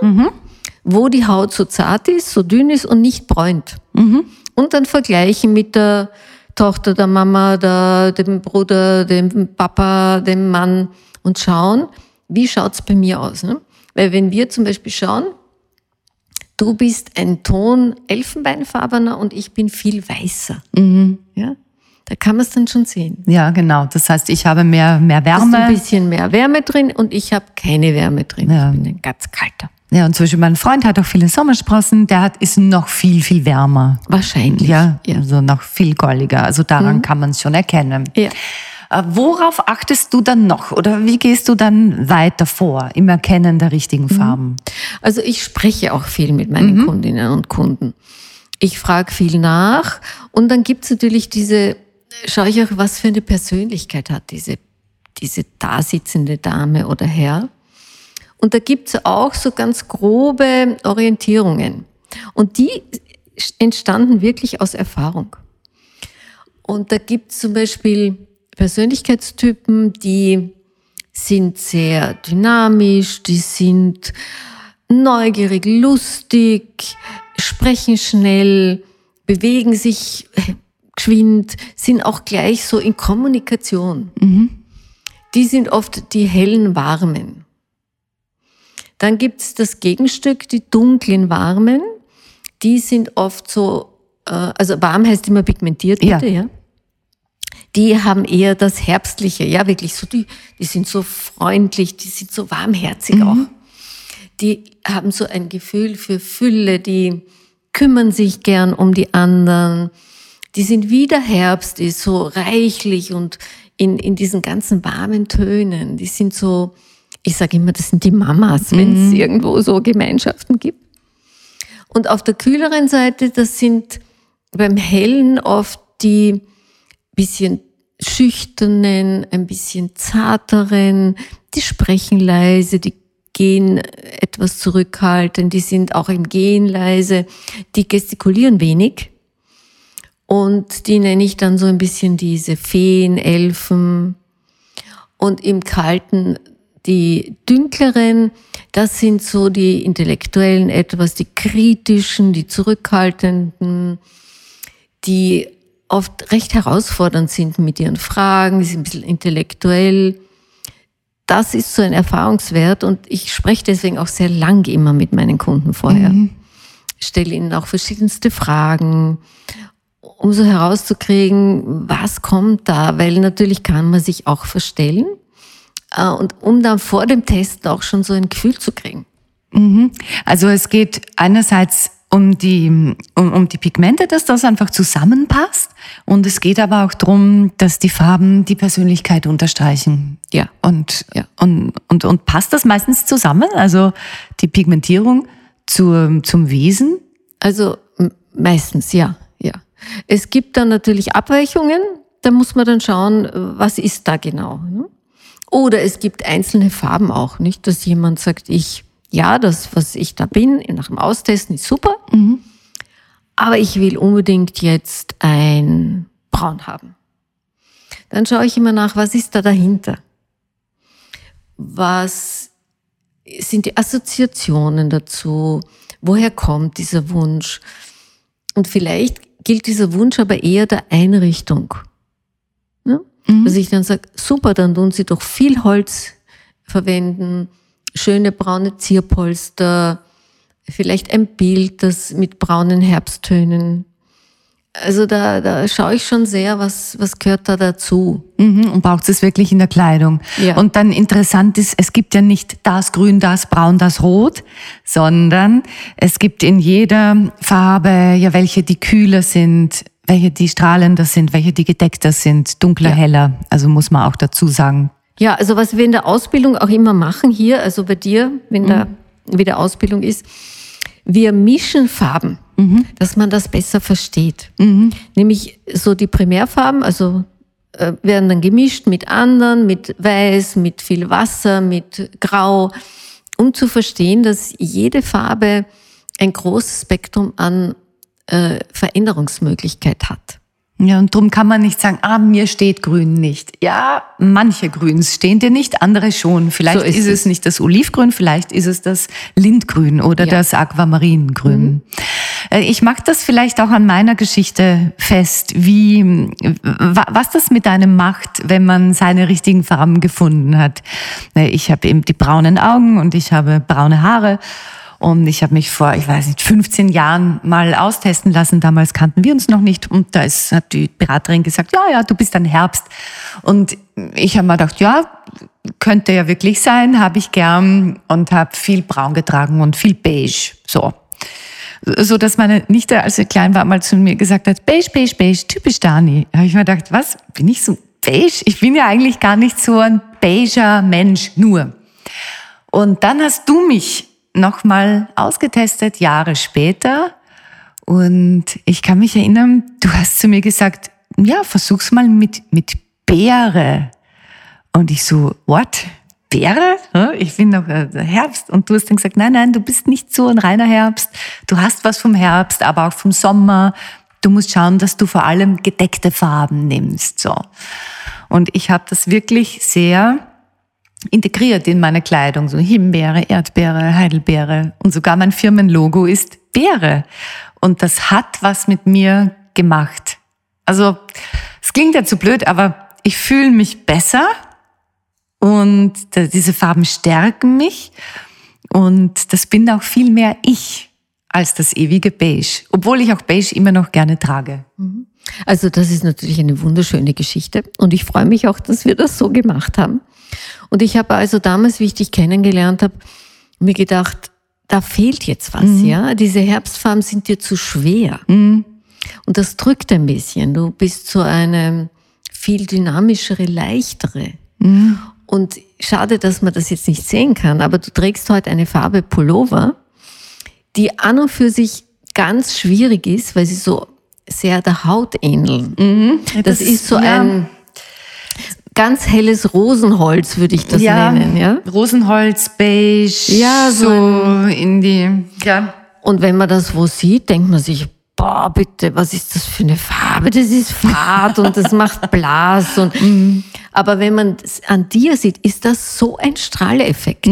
[SPEAKER 3] wo die Haut so zart ist, so dünn ist und nicht bräunt. Und dann vergleichen mit der Tochter, der Mama, der, dem Bruder, dem Papa, dem Mann und schauen, wie schaut's bei mir aus. Ne? Weil wenn wir zum Beispiel schauen, du bist ein Ton elfenbeinfarbener und ich bin viel weißer. Ja? Da kann man es dann schon sehen.
[SPEAKER 2] Ja, genau. Das heißt, ich habe mehr, mehr
[SPEAKER 3] ist ein
[SPEAKER 2] Wärme.
[SPEAKER 3] bisschen mehr Wärme drin und ich habe keine Wärme drin.
[SPEAKER 2] Ja.
[SPEAKER 3] Ich bin ein ganz kalter.
[SPEAKER 2] Ja, und zum Beispiel mein Freund hat auch viele Sommersprossen, der hat, ist noch viel, viel wärmer.
[SPEAKER 3] Wahrscheinlich.
[SPEAKER 2] Ja,
[SPEAKER 3] ja.
[SPEAKER 2] also noch viel goldiger. Also daran kann man es schon erkennen.
[SPEAKER 3] Ja.
[SPEAKER 2] Äh, Worauf achtest du dann noch oder wie gehst du dann weiter vor im Erkennen der richtigen Farben?
[SPEAKER 3] Also ich spreche auch viel mit meinen Kundinnen und Kunden. Ich frage viel nach und dann gibt's natürlich diese, schaue ich auch, was für eine Persönlichkeit hat diese, diese da sitzende Dame oder Herr. Und da gibt's auch so ganz grobe Orientierungen. Und die entstanden wirklich aus Erfahrung. Und da gibt's zum Beispiel Persönlichkeitstypen, die sind sehr dynamisch, die sind neugierig, lustig, sprechen schnell, bewegen sich geschwind, sind auch gleich so in Kommunikation. Die sind oft die hellen Warmen. Dann gibt's das Gegenstück, die dunklen Warmen. Die sind oft so, äh, also warm heißt immer pigmentiert,
[SPEAKER 2] Ja.
[SPEAKER 3] bitte, ja. Die haben eher das Herbstliche, ja, wirklich so, die, die sind so freundlich, die sind so warmherzig auch. Die haben so ein Gefühl für Fülle, die kümmern sich gern um die anderen. Die sind wie der Herbst ist, so reichlich und in, in diesen ganzen warmen Tönen. Die sind so, ich sage immer, das sind die Mamas, wenn es irgendwo so Gemeinschaften gibt. Und auf der kühleren Seite, das sind beim Hellen oft die bisschen schüchternen, ein bisschen zarteren, die sprechen leise, die gehen etwas zurückhaltend, die sind auch im Gehen leise, die gestikulieren wenig. Und die nenne ich dann so ein bisschen diese Feen, Elfen. Und im Kalten die dünkleren, das sind so die intellektuellen etwas, die kritischen, die zurückhaltenden, die oft recht herausfordernd sind mit ihren Fragen, die sind ein bisschen intellektuell. Das ist so ein Erfahrungswert und ich spreche deswegen auch sehr lang immer mit meinen Kunden vorher. Stelle ihnen auch verschiedenste Fragen, um so herauszukriegen, was kommt da, weil natürlich kann man sich auch verstellen äh, und um dann vor dem Test auch schon so ein Gefühl zu kriegen.
[SPEAKER 2] Also es geht einerseits um die, um, um die Pigmente, dass das einfach zusammenpasst. Und es geht aber auch darum, dass die Farben die Persönlichkeit unterstreichen.
[SPEAKER 3] Ja.
[SPEAKER 2] Und,
[SPEAKER 3] Ja.
[SPEAKER 2] und, und, und passt das meistens zusammen? Also die Pigmentierung zur, zum Wesen?
[SPEAKER 3] Also meistens ja. Es gibt dann natürlich Abweichungen, da muss man dann schauen, was ist da genau. ne? Oder es gibt einzelne Farben auch, nicht, dass jemand sagt, ich, ja, das, was ich da bin, nach dem Austesten ist super, aber ich will unbedingt jetzt ein Braun haben. Dann schaue ich immer nach, was ist da dahinter? Was sind die Assoziationen dazu? Woher kommt dieser Wunsch? Und vielleicht gilt dieser Wunsch aber eher der Einrichtung. Ne? Dass ich dann sage, super, dann tun Sie doch viel Holz verwenden, schöne braune Zierpolster, vielleicht ein Bild, das mit braunen Herbsttönen Also da, da schaue ich schon sehr, was, was gehört da dazu.
[SPEAKER 2] Mhm, und braucht es wirklich in der Kleidung.
[SPEAKER 3] Ja.
[SPEAKER 2] Und dann interessant ist, es gibt ja nicht das Grün, das Braun, das Rot, sondern es gibt in jeder Farbe ja welche, die kühler sind, welche die strahlender sind, welche die gedeckter sind, dunkler,
[SPEAKER 3] Ja.
[SPEAKER 2] heller. Also muss man auch dazu sagen.
[SPEAKER 3] Ja, also was wir in der Ausbildung auch immer machen hier, also bei dir, wenn da wieder Ausbildung ist, wir mischen Farben, dass man das besser versteht. Nämlich so die Primärfarben, also äh, werden dann gemischt mit anderen, mit Weiß, mit viel Wasser, mit Grau, um zu verstehen, dass jede Farbe ein großes Spektrum an äh, Veränderungsmöglichkeit hat.
[SPEAKER 2] Ja, und drum kann man nicht sagen, ah, mir steht Grün nicht. Ja, manche Grüns stehen dir nicht, andere schon. Vielleicht
[SPEAKER 3] So ist
[SPEAKER 2] ist,
[SPEAKER 3] es.
[SPEAKER 2] es nicht das Olivgrün, vielleicht ist es das Lindgrün oder
[SPEAKER 3] Ja. Mhm.
[SPEAKER 2] das Aquamaringrün. Äh, Ich mag das vielleicht auch an meiner Geschichte fest, wie, wa- was das mit einem macht, wenn man seine richtigen Farben gefunden hat. Äh, Ich habe eben die braunen Augen und ich habe braune Haare. Und ich habe mich vor, ich weiß nicht, 15 Jahren mal austesten lassen. Damals kannten wir uns noch nicht. Und da ist, hat die Beraterin gesagt, ja, ja, du bist ein Herbst. Und ich habe mir gedacht, ja, könnte ja wirklich sein, habe ich gern und habe viel braun getragen und viel beige. So. So dass meine Nichte, als sie klein war, mal zu mir gesagt hat, beige, beige, beige, typisch Dani. Da habe ich mir gedacht, was, bin ich so beige? Ich bin ja eigentlich gar nicht so ein beiger Mensch, nur. Und dann hast du mich nochmal ausgetestet, Jahre später. Und ich kann mich erinnern, du hast zu mir gesagt, ja, versuch's mal mit, mit Beere. Und ich so, what? Beere? Ich bin noch äh, Herbst. Und du hast dann gesagt, nein, nein, du bist nicht so ein reiner Herbst. Du hast was vom Herbst, aber auch vom Sommer. Du musst schauen, dass du vor allem gedeckte Farben nimmst. So. Und ich habe das wirklich sehr integriert in meine Kleidung. So Himbeere, Erdbeere, Heidelbeere. Und sogar mein Firmenlogo ist Beere. Und das hat was mit mir gemacht. Also, es klingt ja zu blöd, aber ich fühle mich besser und diese Farben stärken mich und das bin auch viel mehr ich als das ewige Beige, obwohl ich auch Beige immer noch gerne trage.
[SPEAKER 3] Also das ist natürlich eine wunderschöne Geschichte und ich freue mich auch, dass wir das so gemacht haben. Und ich habe also damals, wie ich dich kennengelernt habe, mir gedacht, da fehlt jetzt was, ja? Diese Herbstfarben sind dir zu schwer. Und das drückt ein bisschen. Du bist so eine viel dynamischere, leichtere. Und schade, dass man das jetzt nicht sehen kann, aber du trägst heute eine Farbe Pullover, die an und für sich ganz schwierig ist, weil sie so sehr der Haut ähneln. Das,
[SPEAKER 2] Das-
[SPEAKER 3] ist so
[SPEAKER 2] ja.
[SPEAKER 3] ein ganz helles Rosenholz, würde ich das nennen, ja.
[SPEAKER 2] Rosenholz, Beige,
[SPEAKER 3] Ja, so
[SPEAKER 2] so in die, ja.
[SPEAKER 3] Und wenn man das wo sieht, denkt man sich, boah, bitte, was ist das für eine Farbe? Das ist fad und das macht [laughs] Blas. Und, aber wenn man es an dir sieht, ist das so ein Strahleffekt.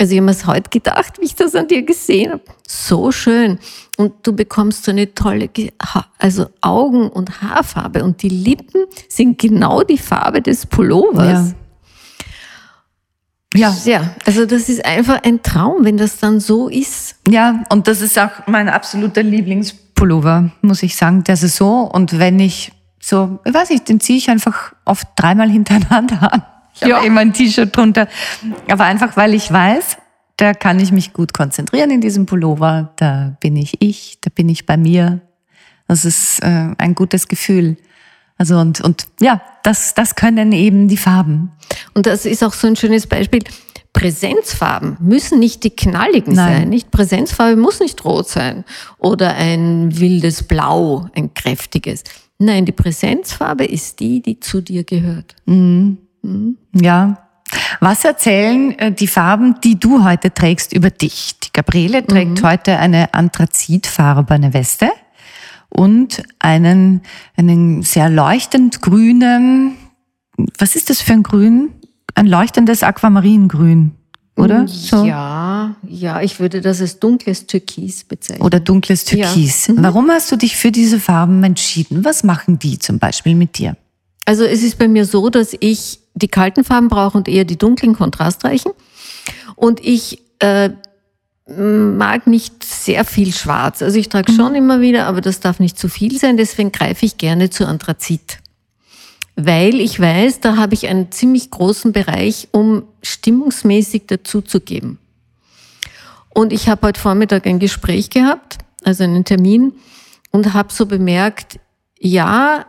[SPEAKER 3] Also ich habe mir es heute gedacht, wie ich das an dir gesehen habe. So schön. Und du bekommst so eine tolle, Ge- Ha- also Augen- und Haarfarbe. Und die Lippen sind genau die Farbe des Pullovers.
[SPEAKER 2] Ja.
[SPEAKER 3] Ja, also das ist einfach ein Traum, wenn das dann so ist.
[SPEAKER 2] Ja, und das ist auch mein absoluter Lieblingspullover, muss ich sagen, der Saison. Und wenn ich so, ich weiß nicht, den ziehe ich einfach oft dreimal hintereinander an. Ich habe
[SPEAKER 3] Ja.
[SPEAKER 2] immer ein T-Shirt drunter. Aber einfach, weil ich weiß, da kann ich mich gut konzentrieren in diesem Pullover. Da bin ich ich, da bin ich bei mir. Das ist äh, ein gutes Gefühl. Also und, und ja, das, das können eben die Farben.
[SPEAKER 3] Und das ist auch so ein schönes Beispiel. Präsenzfarben müssen nicht die knalligen
[SPEAKER 2] Nein.
[SPEAKER 3] sein. Nicht Präsenzfarbe muss nicht rot sein oder ein wildes Blau, ein kräftiges. Nein, die Präsenzfarbe ist die, die zu dir gehört.
[SPEAKER 2] Ja. Was erzählen äh, die Farben, die du heute trägst, über dich? Die Gabriele trägt heute eine anthrazitfarbene Weste und einen, einen sehr leuchtend grünen, was ist das für ein Grün? Ein leuchtendes Aquamaringrün, oder? So.
[SPEAKER 3] Ja, ja, ich würde das als dunkles Türkis bezeichnen.
[SPEAKER 2] Oder dunkles Türkis.
[SPEAKER 3] Ja. Mhm.
[SPEAKER 2] Warum hast du dich für diese Farben entschieden? Was machen die zum Beispiel mit dir?
[SPEAKER 3] Also es ist bei mir so, dass ich die kalten Farben brauche und eher die dunklen, kontrastreichen. Und ich äh, mag nicht sehr viel Schwarz. Also ich trage schon immer wieder, aber das darf nicht zu viel sein. Deswegen greife ich gerne zu Anthrazit. Weil ich weiß, da habe ich einen ziemlich großen Bereich, um stimmungsmäßig dazuzugeben. Und ich habe heute Vormittag ein Gespräch gehabt, also einen Termin, und habe so bemerkt, ja,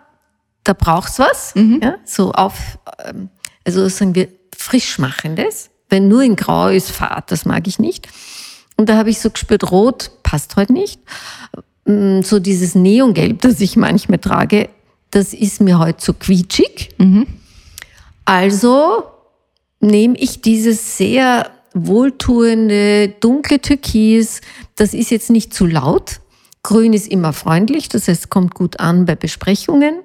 [SPEAKER 3] da braucht's was,
[SPEAKER 2] Mhm.
[SPEAKER 3] ja, so auf, ähm, also sagen wir frischmachendes. Wenn nur in Grau ist, fad, das mag ich nicht. Und da habe ich so gespürt, Rot passt heute nicht. Mm, So dieses Neongelb, das ich manchmal trage, das ist mir heute zu quietschig. Also nehme ich dieses sehr wohltuende, dunkle Türkis. Das ist jetzt nicht zu laut. Grün ist immer freundlich, das heißt, kommt gut an bei Besprechungen.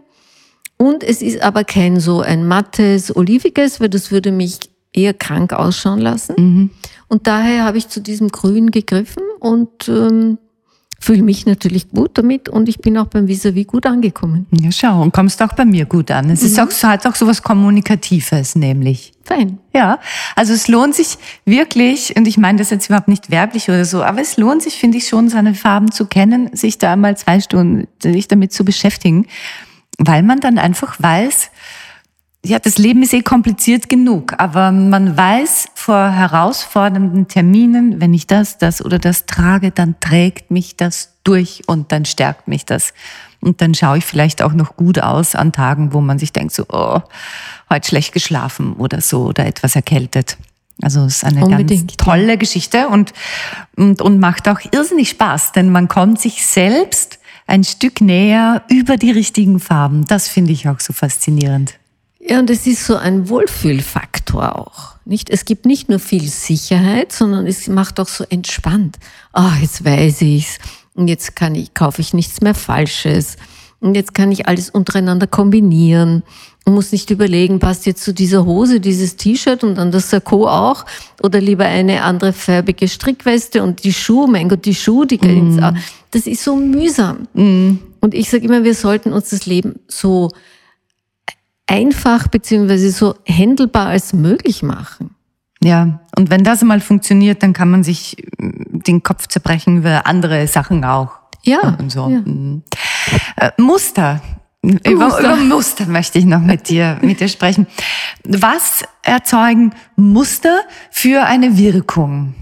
[SPEAKER 3] Und es ist aber kein so ein mattes, oliviges, weil das würde mich eher krank ausschauen lassen. Und daher habe ich zu diesem Grün gegriffen und ähm, fühle mich natürlich gut damit und ich bin auch beim Vis-a-vis gut angekommen.
[SPEAKER 2] Ja, schau, und kommst auch bei mir gut an. Es ist auch, so- hat auch so was Kommunikatives, nämlich.
[SPEAKER 3] Fein.
[SPEAKER 2] Ja, also es lohnt sich wirklich, und ich meine das jetzt überhaupt nicht werblich oder so, aber es lohnt sich, finde ich schon, seine Farben zu kennen, sich da mal zwei Stunden sich damit zu beschäftigen, weil man dann einfach weiß, ja, das Leben ist eh kompliziert genug, aber man weiß vor herausfordernden Terminen, wenn ich das, das oder das trage, dann trägt mich das durch und dann stärkt mich das. Und dann schaue ich vielleicht auch noch gut aus an Tagen, wo man sich denkt, so, oh, heute schlecht geschlafen oder so oder etwas erkältet. Also es ist eine
[SPEAKER 3] Unbedingt,
[SPEAKER 2] ganz tolle Geschichte und, und, und macht auch irrsinnig Spaß, denn man kommt sich selbst ein Stück näher über die richtigen Farben. Das finde ich auch so faszinierend.
[SPEAKER 3] Ja, und es ist so ein Wohlfühlfaktor auch. Nicht? Es gibt nicht nur viel Sicherheit, sondern es macht auch so entspannt. Ah, jetzt weiß ich's. Und jetzt kann ich, kaufe ich nichts mehr Falsches. Und jetzt kann ich alles untereinander kombinieren. Und muss nicht überlegen, passt jetzt zu dieser Hose dieses T-Shirt und dann das Sakko auch? Oder lieber eine andere färbige Strickweste und die Schuhe, mein Gott, die Schuhe, die gehen auch. Das ist so mühsam. Und ich sage immer, wir sollten uns das Leben so einfach beziehungsweise so händelbar als möglich machen.
[SPEAKER 2] Ja, und wenn das mal funktioniert, dann kann man sich äh, den Kopf zerbrechen über andere Sachen auch.
[SPEAKER 3] Ja,
[SPEAKER 2] Und so.
[SPEAKER 3] ja.
[SPEAKER 2] Mhm. Äh, Muster. Über,
[SPEAKER 3] Muster.
[SPEAKER 2] über Muster möchte ich noch mit dir, [laughs] mit dir sprechen. Was erzeugen Muster für eine Wirkung?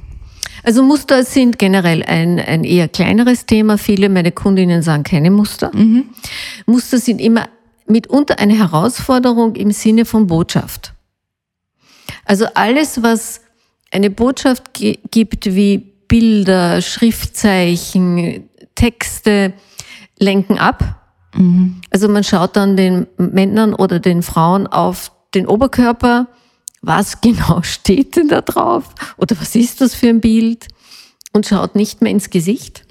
[SPEAKER 3] Also Muster sind generell ein, ein eher kleineres Thema. Viele meiner Kundinnen sagen keine Muster. Muster sind immer mitunter eine Herausforderung im Sinne von Botschaft. Also alles, was eine Botschaft gibt, wie Bilder, Schriftzeichen, Texte, lenken ab. Also man schaut dann den Männern oder den Frauen auf den Oberkörper, was [laughs] genau steht denn da drauf oder was ist das für ein Bild und schaut nicht mehr ins Gesicht.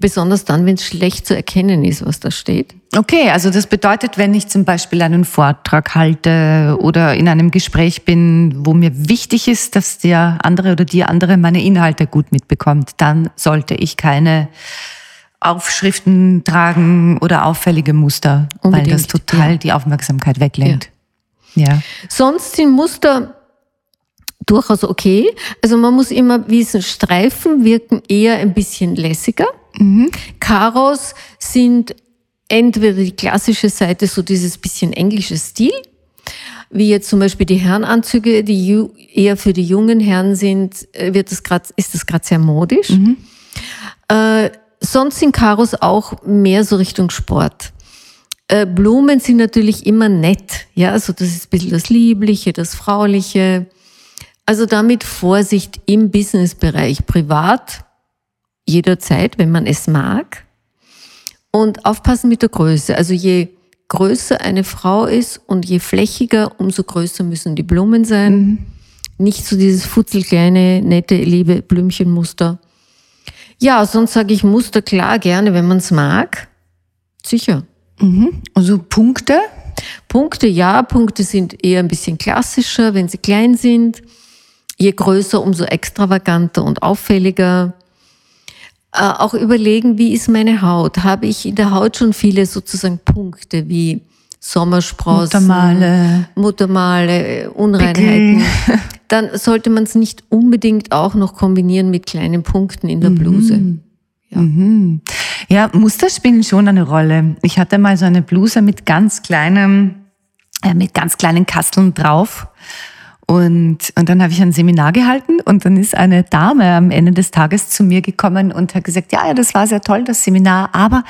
[SPEAKER 3] Besonders dann, wenn es schlecht zu erkennen ist, was da steht.
[SPEAKER 2] Okay, also das bedeutet, wenn ich zum Beispiel einen Vortrag halte oder in einem Gespräch bin, wo mir wichtig ist, dass der andere oder die andere meine Inhalte gut mitbekommt, dann sollte ich keine Aufschriften tragen oder auffällige Muster, weil das
[SPEAKER 3] Unbedingt,
[SPEAKER 2] total
[SPEAKER 3] ja.
[SPEAKER 2] die Aufmerksamkeit weglenkt. Ja.
[SPEAKER 3] Sonst sind Muster durchaus okay. Also man muss immer wissen, Streifen wirken eher ein bisschen lässiger. Karos sind entweder die klassische Seite, so dieses bisschen englische Stil, wie jetzt zum Beispiel die Herrenanzüge, die eher für die jungen Herren sind, äh, wird das grad, ist das gerade sehr modisch. Äh, sonst sind Karos auch mehr so Richtung Sport. Äh, Blumen sind natürlich immer nett, ja, also das ist ein bisschen das Liebliche, das Frauliche. Also damit Vorsicht im Businessbereich, privat, jederzeit, wenn man es mag. Und aufpassen mit der Größe. Also je größer eine Frau ist und je flächiger, umso größer müssen die Blumen sein. Nicht so dieses futzelkleine, nette, liebe Blümchenmuster. Ja, sonst sage ich Muster klar gerne, wenn man es mag. Sicher.
[SPEAKER 2] Also Punkte?
[SPEAKER 3] Punkte, ja, Punkte sind eher ein bisschen klassischer, wenn sie klein sind. Je größer, umso extravaganter und auffälliger. Äh, auch überlegen, wie ist meine Haut? Habe ich in der Haut schon viele sozusagen Punkte wie Sommersprossen,
[SPEAKER 2] Muttermale.
[SPEAKER 3] Muttermale, äh, Unreinheiten. [laughs] dann sollte man es nicht unbedingt auch noch kombinieren mit kleinen Punkten in der Bluse. Ja.
[SPEAKER 2] Mhm. Ja, Muster spielen schon eine Rolle. Ich hatte mal so eine Bluse mit ganz kleinem, äh, mit ganz kleinen Kasteln drauf. Und, und dann habe ich ein Seminar gehalten und dann ist eine Dame am Ende des Tages zu mir gekommen und hat gesagt, ja, ja, das war sehr toll, das Seminar, aber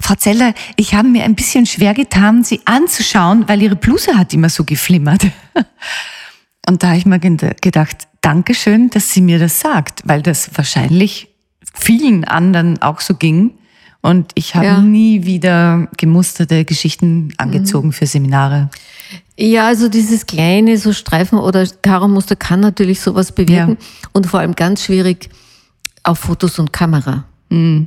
[SPEAKER 2] Frau Zeller, ich habe mir ein bisschen schwer getan, Sie anzuschauen, weil Ihre Bluse hat immer so geflimmert. [laughs] Und da habe ich mir gedacht, Dankeschön, dass sie mir das sagt, weil das wahrscheinlich vielen anderen auch so ging. Und ich habe
[SPEAKER 3] Ja.
[SPEAKER 2] nie wieder gemusterte Geschichten angezogen für Seminare.
[SPEAKER 3] Ja, also dieses kleine so Streifen oder Karo-Muster kann natürlich sowas bewirken und vor allem ganz schwierig auf Fotos und Kamera.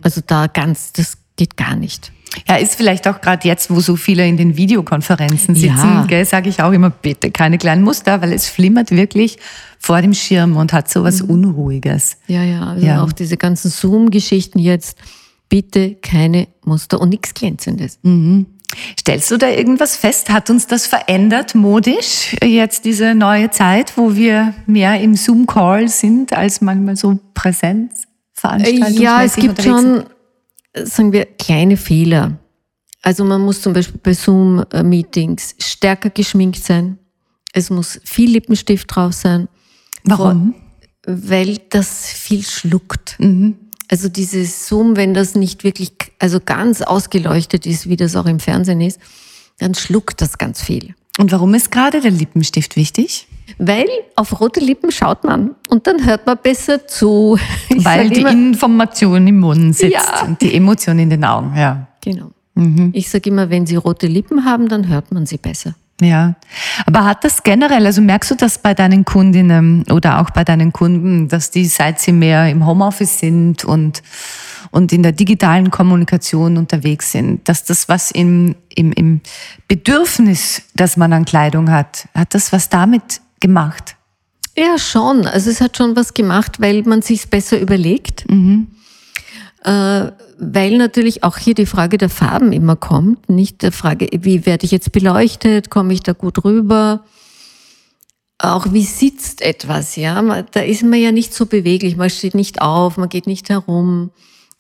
[SPEAKER 3] Also da ganz, das geht gar nicht.
[SPEAKER 2] Ja, ist vielleicht auch gerade jetzt, wo so viele in den Videokonferenzen
[SPEAKER 3] Ja.
[SPEAKER 2] sitzen, gell, sage ich auch immer, bitte keine kleinen Muster, weil es flimmert wirklich vor dem Schirm und hat so was Unruhiges.
[SPEAKER 3] Ja, ja, also
[SPEAKER 2] Ja.
[SPEAKER 3] auch diese ganzen Zoom-Geschichten jetzt, bitte keine Muster und nichts Glänzendes.
[SPEAKER 2] Stellst du da irgendwas fest? Hat uns das verändert modisch, jetzt diese neue Zeit, wo wir mehr im Zoom-Call sind, als manchmal so Präsenzveranstaltungen?
[SPEAKER 3] Ja, es gibt schon, sagen wir, kleine Fehler. Also man muss zum Beispiel bei Zoom-Meetings stärker geschminkt sein. Es muss viel Lippenstift drauf sein,
[SPEAKER 2] Warum?
[SPEAKER 3] weil das viel schluckt.
[SPEAKER 2] Mhm.
[SPEAKER 3] Also dieses Zoom, wenn das nicht wirklich, also ganz ausgeleuchtet ist, wie das auch im Fernsehen ist, dann schluckt das ganz viel.
[SPEAKER 2] Und warum ist gerade der Lippenstift wichtig?
[SPEAKER 3] Weil auf rote Lippen schaut man und dann hört man besser zu. Ich
[SPEAKER 2] Weil die
[SPEAKER 3] immer,
[SPEAKER 2] Information im Mund sitzt
[SPEAKER 3] Ja.
[SPEAKER 2] und die Emotion in den Augen, ja.
[SPEAKER 3] Genau.
[SPEAKER 2] Mhm.
[SPEAKER 3] Ich sage immer, wenn Sie rote Lippen haben, dann hört man sie besser.
[SPEAKER 2] Ja, aber hat das generell, also merkst du das bei deinen Kundinnen oder auch bei deinen Kunden, dass die, seit sie mehr im Homeoffice sind und, und in der digitalen Kommunikation unterwegs sind, dass das was im, im, im Bedürfnis, das man an Kleidung hat, hat das was damit gemacht?
[SPEAKER 3] Ja, schon. Also es hat schon was gemacht, weil man sich besser überlegt. Äh, weil natürlich auch hier die Frage der Farben immer kommt. Nicht der Frage, wie werde ich jetzt beleuchtet? Komme ich da gut rüber? Auch wie sitzt etwas, ja? Da ist man ja nicht so beweglich. Man steht nicht auf, man geht nicht herum.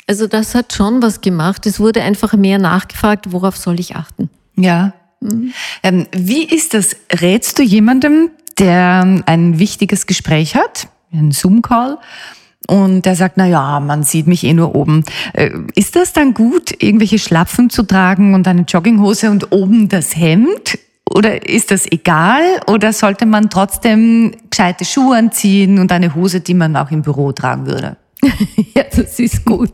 [SPEAKER 3] Also das hat schon was gemacht. Es wurde einfach mehr nachgefragt, worauf soll ich achten?
[SPEAKER 2] Ja. Ähm, wie ist das? Rätst du jemandem, der ein wichtiges Gespräch hat, einen Zoom-Call, und der sagt, na ja, man sieht mich eh nur oben. Äh, Ist das dann gut, irgendwelche Schlapfen zu tragen und eine Jogginghose und oben das Hemd? Oder ist das egal? Oder sollte man trotzdem gescheite Schuhe anziehen und eine Hose, die man auch im Büro tragen würde? [laughs]
[SPEAKER 3] Ja, das ist gut.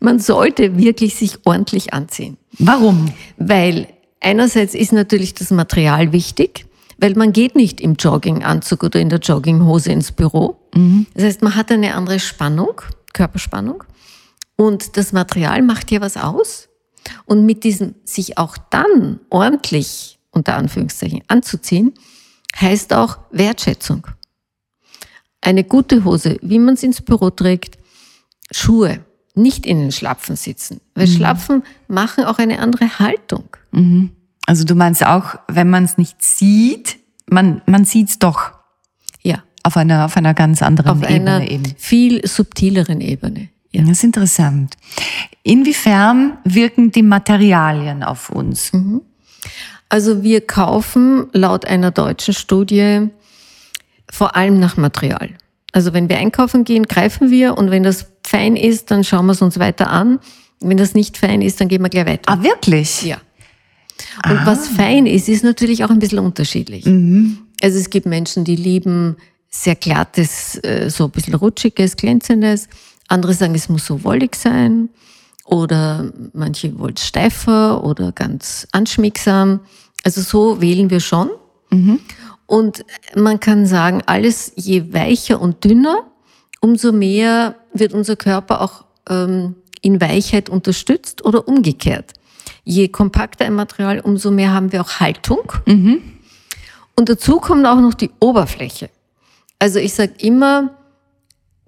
[SPEAKER 3] Man sollte wirklich sich ordentlich anziehen.
[SPEAKER 2] Warum?
[SPEAKER 3] Weil einerseits ist natürlich das Material wichtig, weil man geht nicht im Jogginganzug oder in der Jogginghose ins Büro. Das heißt, man hat eine andere Spannung, Körperspannung. Und das Material macht ja was aus. Und mit diesem sich auch dann ordentlich, unter Anführungszeichen, anzuziehen, heißt auch Wertschätzung. Eine gute Hose, wie man es ins Büro trägt, Schuhe, nicht in den Schlapfen sitzen. Weil Schlapfen machen auch eine andere Haltung.
[SPEAKER 2] Also du meinst auch, wenn man es nicht sieht, man, man sieht es doch
[SPEAKER 3] Ja,
[SPEAKER 2] auf einer, auf einer ganz anderen
[SPEAKER 3] auf
[SPEAKER 2] Ebene
[SPEAKER 3] einer
[SPEAKER 2] eben.
[SPEAKER 3] viel subtileren Ebene.
[SPEAKER 2] Ja. Das ist interessant. Inwiefern wirken die Materialien auf uns?
[SPEAKER 3] Also wir kaufen laut einer deutschen Studie vor allem nach Material. Also wenn wir einkaufen gehen, greifen wir und wenn das fein ist, dann schauen wir es uns weiter an. Wenn das nicht fein ist, dann gehen wir gleich weiter.
[SPEAKER 2] Ah, wirklich?
[SPEAKER 3] Ja. Und was fein ist, ist natürlich auch ein bisschen unterschiedlich. Also es gibt Menschen, die lieben sehr glattes, äh, so ein bisschen rutschiges, glänzendes. Andere sagen, es muss so wollig sein. Oder manche wollen steifer oder ganz anschmiegsam. Also so wählen wir schon. Und man kann sagen, alles je weicher und dünner, umso mehr wird unser Körper auch ähm, in Weichheit unterstützt oder umgekehrt. Je kompakter ein Material, umso mehr haben wir auch Haltung. Und dazu kommt auch noch die Oberfläche. Also ich sage immer,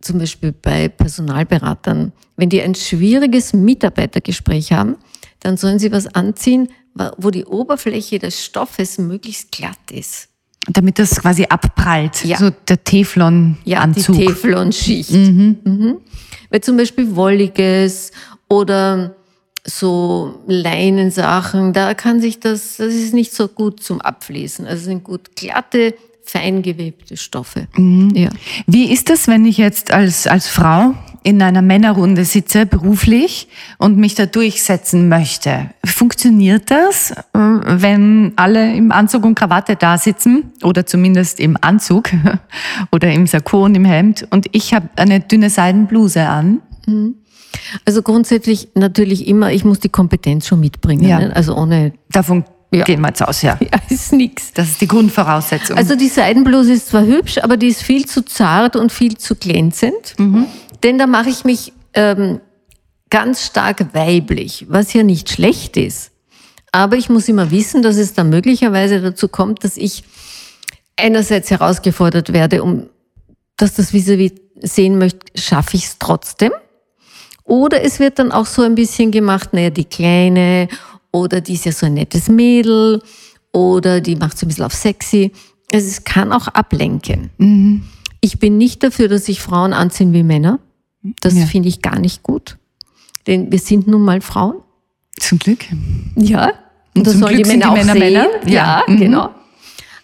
[SPEAKER 3] zum Beispiel bei Personalberatern, wenn die ein schwieriges Mitarbeitergespräch haben, dann sollen sie was anziehen, wo die Oberfläche des Stoffes möglichst glatt ist.
[SPEAKER 2] Damit das quasi abprallt.
[SPEAKER 3] Ja.
[SPEAKER 2] So der Teflon-Anzug.
[SPEAKER 3] Ja, die Teflonschicht. Mhm. Weil zum Beispiel Wolliges oder so Leinensachen, da kann sich das, das ist nicht so gut zum Abfließen. Also es sind gut glatte, feingewebte Stoffe. Ja.
[SPEAKER 2] Wie ist das, wenn ich jetzt als, als Frau in einer Männerrunde sitze, beruflich, und mich da durchsetzen möchte? Funktioniert das, äh, wenn alle im Anzug und Krawatte da sitzen, oder zumindest im Anzug [laughs] oder im Sakko und im Hemd, und ich habe eine dünne Seidenbluse an?
[SPEAKER 3] Also grundsätzlich natürlich immer, ich muss die Kompetenz schon mitbringen.
[SPEAKER 2] Ja.
[SPEAKER 3] Ne? Also ohne,
[SPEAKER 2] Davon
[SPEAKER 3] Ja.
[SPEAKER 2] gehen wir jetzt aus, ja. [laughs]
[SPEAKER 3] ja, ist nix.
[SPEAKER 2] Das ist die Grundvoraussetzung.
[SPEAKER 3] Also die Seidenbluse ist zwar hübsch, aber die ist viel zu zart und viel zu glänzend. Denn da mache ich mich ähm, ganz stark weiblich, was ja nicht schlecht ist. Aber ich muss immer wissen, dass es dann möglicherweise dazu kommt, dass ich einerseits herausgefordert werde, um dass das vis-à-vis sehen möchte, schaffe ich es trotzdem. Oder es wird dann auch so ein bisschen gemacht, naja, die Kleine oder die ist ja so ein nettes Mädel oder die macht so ein bisschen auf sexy. Also es kann auch ablenken. Ich bin nicht dafür, dass sich Frauen anziehen wie Männer. Das
[SPEAKER 2] Ja.
[SPEAKER 3] finde ich gar nicht gut. Denn wir sind nun mal Frauen.
[SPEAKER 2] Zum Glück.
[SPEAKER 3] Ja. Und, das sollen
[SPEAKER 2] Glück
[SPEAKER 3] die Männer
[SPEAKER 2] die
[SPEAKER 3] auch
[SPEAKER 2] Männer
[SPEAKER 3] sehen.
[SPEAKER 2] Männer.
[SPEAKER 3] Ja,
[SPEAKER 2] Ja. Mhm.
[SPEAKER 3] genau.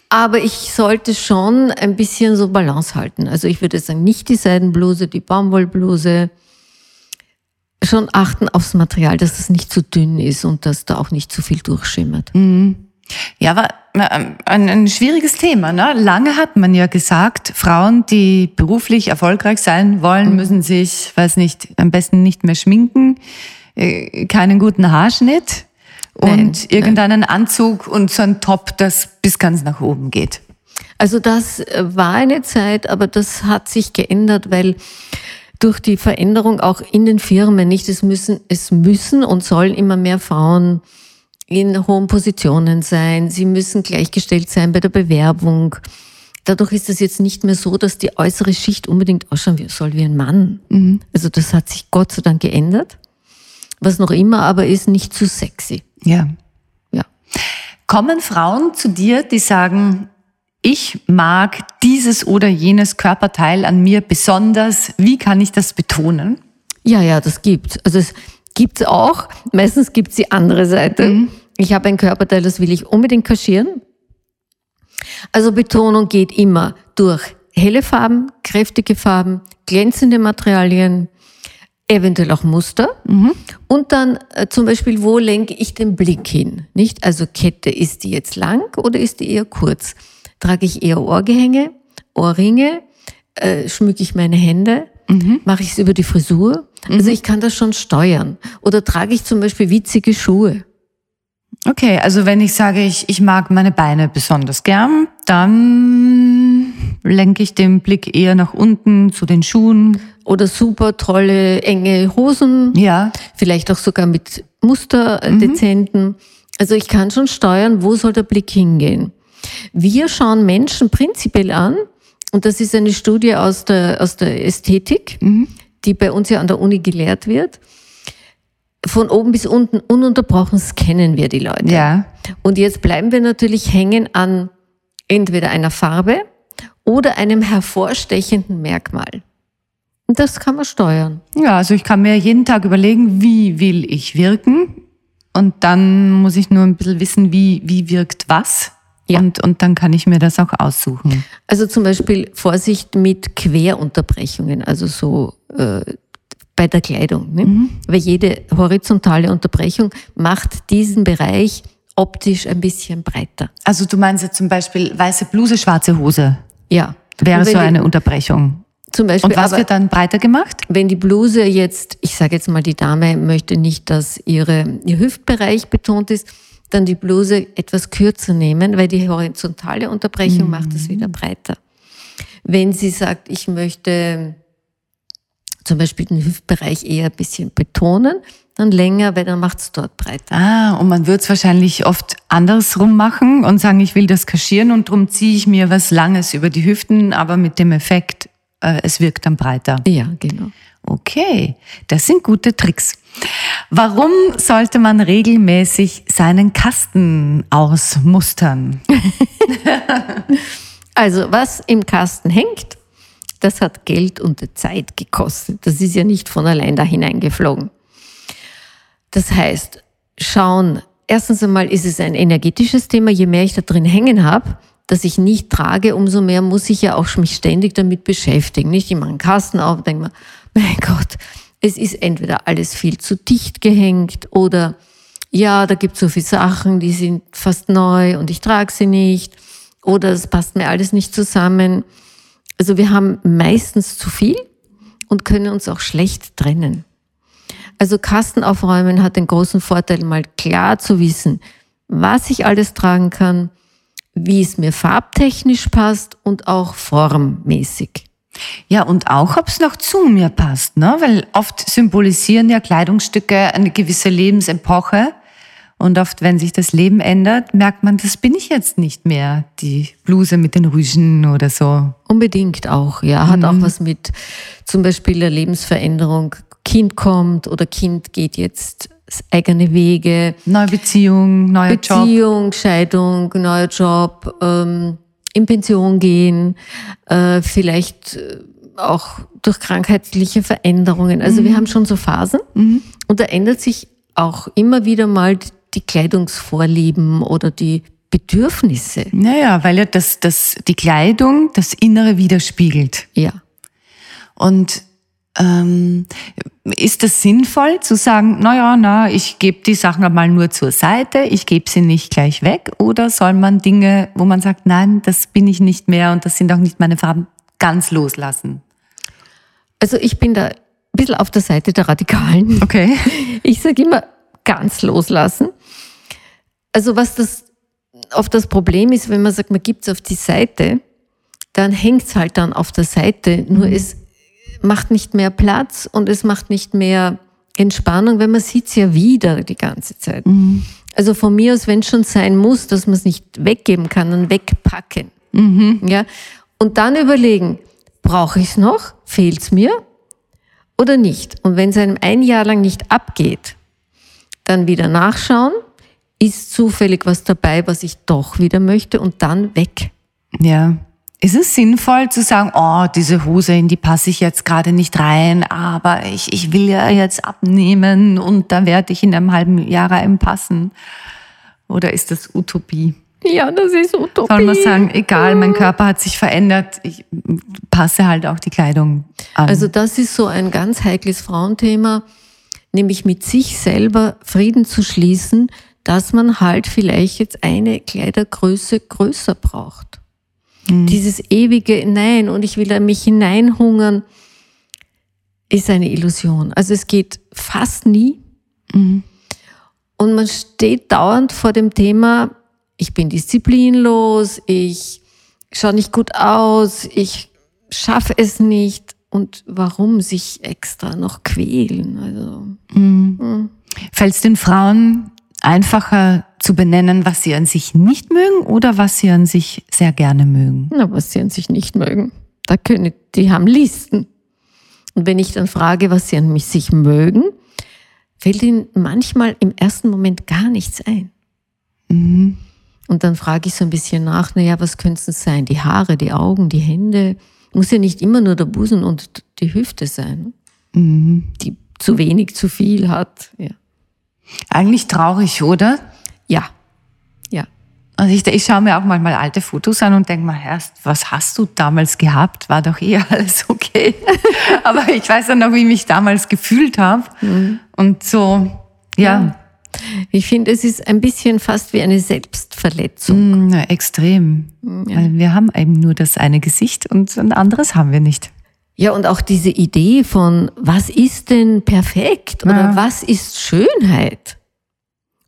[SPEAKER 3] Aber ich sollte schon ein bisschen so Balance halten. Also ich würde sagen, nicht die Seidenbluse, die Baumwollbluse. Schon achten aufs Material, dass es nicht zu dünn ist und dass da auch nicht zu viel durchschimmert.
[SPEAKER 2] Ja, aber ähm, ein, ein schwieriges Thema. Ne? Lange hat man ja gesagt, Frauen, die beruflich erfolgreich sein wollen, müssen sich, weiß nicht, am besten nicht mehr schminken, äh, keinen guten Haarschnitt und
[SPEAKER 3] Nein,
[SPEAKER 2] irgendeinen Anzug und so ein Top, das bis ganz nach oben geht.
[SPEAKER 3] Also das äh, war eine Zeit, aber das hat sich geändert, weil durch die Veränderung auch in den Firmen, nicht, es müssen, es müssen und sollen immer mehr Frauen in hohen Positionen sein. Sie müssen gleichgestellt sein bei der Bewerbung. Dadurch ist es jetzt nicht mehr so, dass die äußere Schicht unbedingt ausschauen soll wie ein Mann. Also das hat sich Gott sei Dank geändert. Was noch immer aber ist, nicht zu sexy.
[SPEAKER 2] Ja.
[SPEAKER 3] Ja.
[SPEAKER 2] Kommen Frauen zu dir, die sagen, ich mag dieses oder jenes Körperteil an mir besonders. Wie kann ich das betonen?
[SPEAKER 3] Ja, ja, das gibt's. Also es gibt's auch. Meistens gibt's die andere Seite. Ich habe ein Körperteil, das will ich unbedingt kaschieren. Also Betonung geht immer durch helle Farben, kräftige Farben, glänzende Materialien, eventuell auch Muster. Und dann äh, zum Beispiel, wo lenke ich den Blick hin? Nicht? Also Kette, ist die jetzt lang oder ist die eher kurz? Trage ich eher Ohrgehänge, Ohrringe? Äh, schmücke ich meine Hände? Mache ich es über die Frisur? Also ich kann das schon steuern. Oder trage ich zum Beispiel witzige Schuhe?
[SPEAKER 2] Okay, also wenn ich sage, ich, ich mag meine Beine besonders gern, dann lenke ich den Blick eher nach unten zu den Schuhen.
[SPEAKER 3] Oder super tolle, enge Hosen?
[SPEAKER 2] Ja,
[SPEAKER 3] Vielleicht auch sogar mit Muster äh, dezenten. Also ich kann schon steuern, wo soll der Blick hingehen. Wir schauen Menschen prinzipiell an, und das ist eine Studie aus der, aus der Ästhetik, die bei uns ja an der Uni gelehrt wird. Von oben bis unten ununterbrochen scannen wir die Leute.
[SPEAKER 2] ja.
[SPEAKER 3] Und jetzt bleiben wir natürlich hängen an entweder einer Farbe oder einem hervorstechenden Merkmal. Und das kann man steuern.
[SPEAKER 2] Ja, also ich kann mir jeden Tag überlegen, wie will ich wirken? Und dann muss ich nur ein bisschen wissen, wie, wie wirkt was.
[SPEAKER 3] Ja.
[SPEAKER 2] Und, und dann kann ich mir das auch aussuchen.
[SPEAKER 3] Also zum Beispiel Vorsicht mit Querunterbrechungen, also so äh, bei der Kleidung. Ne? Weil jede horizontale Unterbrechung macht diesen Bereich optisch ein bisschen breiter.
[SPEAKER 2] Also du meinst jetzt zum Beispiel weiße Bluse, schwarze Hose
[SPEAKER 3] Ja.
[SPEAKER 2] wäre so
[SPEAKER 3] die-
[SPEAKER 2] eine Unterbrechung.
[SPEAKER 3] Zum Beispiel,
[SPEAKER 2] Und was
[SPEAKER 3] aber
[SPEAKER 2] wird dann breiter gemacht?
[SPEAKER 3] wenn die Bluse jetzt, ich sage jetzt mal, die Dame möchte nicht, dass ihre, ihr Hüftbereich betont ist, dann die Bluse etwas kürzer nehmen, weil die horizontale Unterbrechung macht es wieder breiter. Wenn sie sagt, ich möchte zum Beispiel den Hüftbereich eher ein bisschen betonen, dann länger, weil dann macht es dort breiter.
[SPEAKER 2] Ah, und man wird es wahrscheinlich oft andersrum machen und sagen, ich will das kaschieren und drum ziehe ich mir was Langes über die Hüften, aber mit dem Effekt, äh, es wirkt dann breiter.
[SPEAKER 3] Ja, genau.
[SPEAKER 2] Okay, das sind gute Tricks. Warum sollte man regelmäßig seinen Kasten ausmustern? [laughs]
[SPEAKER 3] Also, was im Kasten hängt, das hat Geld und Zeit gekostet. Das ist ja nicht von allein da hineingeflogen. Das heißt, schauen, erstens einmal ist es ein energetisches Thema. Je mehr ich da drin hängen habe, dass ich nicht trage, umso mehr muss ich ja auch mich ständig damit beschäftigen. Nicht immer einen Kasten auf denke mir, mein Gott, es ist entweder alles viel zu dicht gehängt oder ja, da gibt es so viele Sachen, die sind fast neu und ich trage sie nicht oder es passt mir alles nicht zusammen. Also wir haben meistens zu viel und können uns auch schlecht trennen. Also Kasten aufräumen hat den großen Vorteil, mal klar zu wissen, was ich alles tragen kann, wie es mir farbtechnisch passt und auch formmäßig.
[SPEAKER 2] Ja, und auch, ob es noch zu mir passt, ne? Weil oft symbolisieren ja Kleidungsstücke eine gewisse Lebensepoche. Und oft, wenn sich das Leben ändert, merkt man, das bin ich jetzt nicht mehr. Die Bluse mit den Rüschen oder so.
[SPEAKER 3] Unbedingt auch, ja. Hat mhm. auch was mit zum Beispiel der Lebensveränderung. Kind kommt oder Kind geht jetzt eigene Wege.
[SPEAKER 2] Neue Beziehung, neuer
[SPEAKER 3] Beziehung, Job. Beziehung, Scheidung, neuer Job, ähm, in Pension gehen, äh, vielleicht äh, auch durch krankheitliche Veränderungen. Also mhm. wir haben schon so Phasen mhm. und da ändert sich auch immer wieder mal die Kleidungsvorlieben oder die Bedürfnisse.
[SPEAKER 2] Naja, weil ja das, das, die Kleidung das Innere widerspiegelt.
[SPEAKER 3] Ja.
[SPEAKER 2] Und ähm, ist es sinnvoll zu sagen, na ja, na, ich gebe die Sachen einmal nur zur Seite, ich gebe sie nicht gleich weg? Oder soll man Dinge, wo man sagt, nein, das bin ich nicht mehr und das sind auch nicht meine Farben, ganz loslassen?
[SPEAKER 3] Also ich bin da ein bisschen auf der Seite der Radikalen.
[SPEAKER 2] Okay. [laughs]
[SPEAKER 3] Ich sage immer, ganz loslassen. Also was das oft das Problem ist, wenn man sagt, man gibt es auf die Seite, dann hängt es halt dann auf der Seite, nur mhm. es macht nicht mehr Platz und es macht nicht mehr Entspannung, weil man sieht es ja wieder die ganze Zeit. Mhm. Also von mir aus, wenn es schon sein muss, dass man es nicht weggeben kann, dann wegpacken. Mhm. Ja? Und dann überlegen, brauche ich es noch? Fehlt es mir? Oder nicht? Und wenn es einem ein Jahr lang nicht abgeht, dann wieder nachschauen, ist zufällig was dabei, was ich doch wieder möchte und dann weg.
[SPEAKER 2] Ja. Ist es sinnvoll zu sagen, oh, diese Hose, in die passe ich jetzt gerade nicht rein, aber ich, ich will ja jetzt abnehmen und da werde ich in einem halben Jahr reinpassen? Oder ist das Utopie?
[SPEAKER 3] Ja, das ist Utopie.
[SPEAKER 2] Soll man sagen, egal, mein Körper hat sich verändert, ich passe halt auch die Kleidung an.
[SPEAKER 3] Also das ist so ein ganz heikles Frauenthema, nämlich mit sich selber Frieden zu schließen, dass man halt vielleicht jetzt eine Kleidergröße größer braucht. Mhm. Dieses ewige Nein und ich will da mich hineinhungern, ist eine Illusion. Also es geht fast nie. Mhm. Und man steht dauernd vor dem Thema, ich bin disziplinlos, ich schaue nicht gut aus, ich schaffe es nicht. Und warum sich extra noch quälen? Also,
[SPEAKER 2] mhm. Mhm. Fällt es den Frauen einfacher zu benennen, was sie an sich nicht mögen oder was sie an sich sehr gerne mögen?
[SPEAKER 3] Na, was sie an sich nicht mögen. Da können, die haben Listen. Und wenn ich dann frage, was sie an mich sich mögen, fällt ihnen manchmal im ersten Moment gar nichts ein. Mhm. Und dann frage ich so ein bisschen nach, naja, was könnte es sein? Die Haare, die Augen, die Hände. Muss ja nicht immer nur der Busen und die Hüfte sein, mhm. die zu wenig, zu viel hat. Ja.
[SPEAKER 2] Eigentlich traurig, oder?
[SPEAKER 3] Ja. Ja.
[SPEAKER 2] Also ich, ich schaue mir auch manchmal alte Fotos an und denke mal, erst, was hast du damals gehabt? War doch eh [laughs] alles okay. [laughs] Aber ich weiß ja noch, wie ich mich damals gefühlt habe. Mhm. Und so, ja. ja.
[SPEAKER 3] Ich finde, es ist ein bisschen fast wie eine Selbstverletzung.
[SPEAKER 2] Mm, extrem. Ja. Weil wir haben eben nur das eine Gesicht und ein anderes haben wir nicht.
[SPEAKER 3] Ja, und auch diese Idee von, was ist denn perfekt oder ja. was ist Schönheit?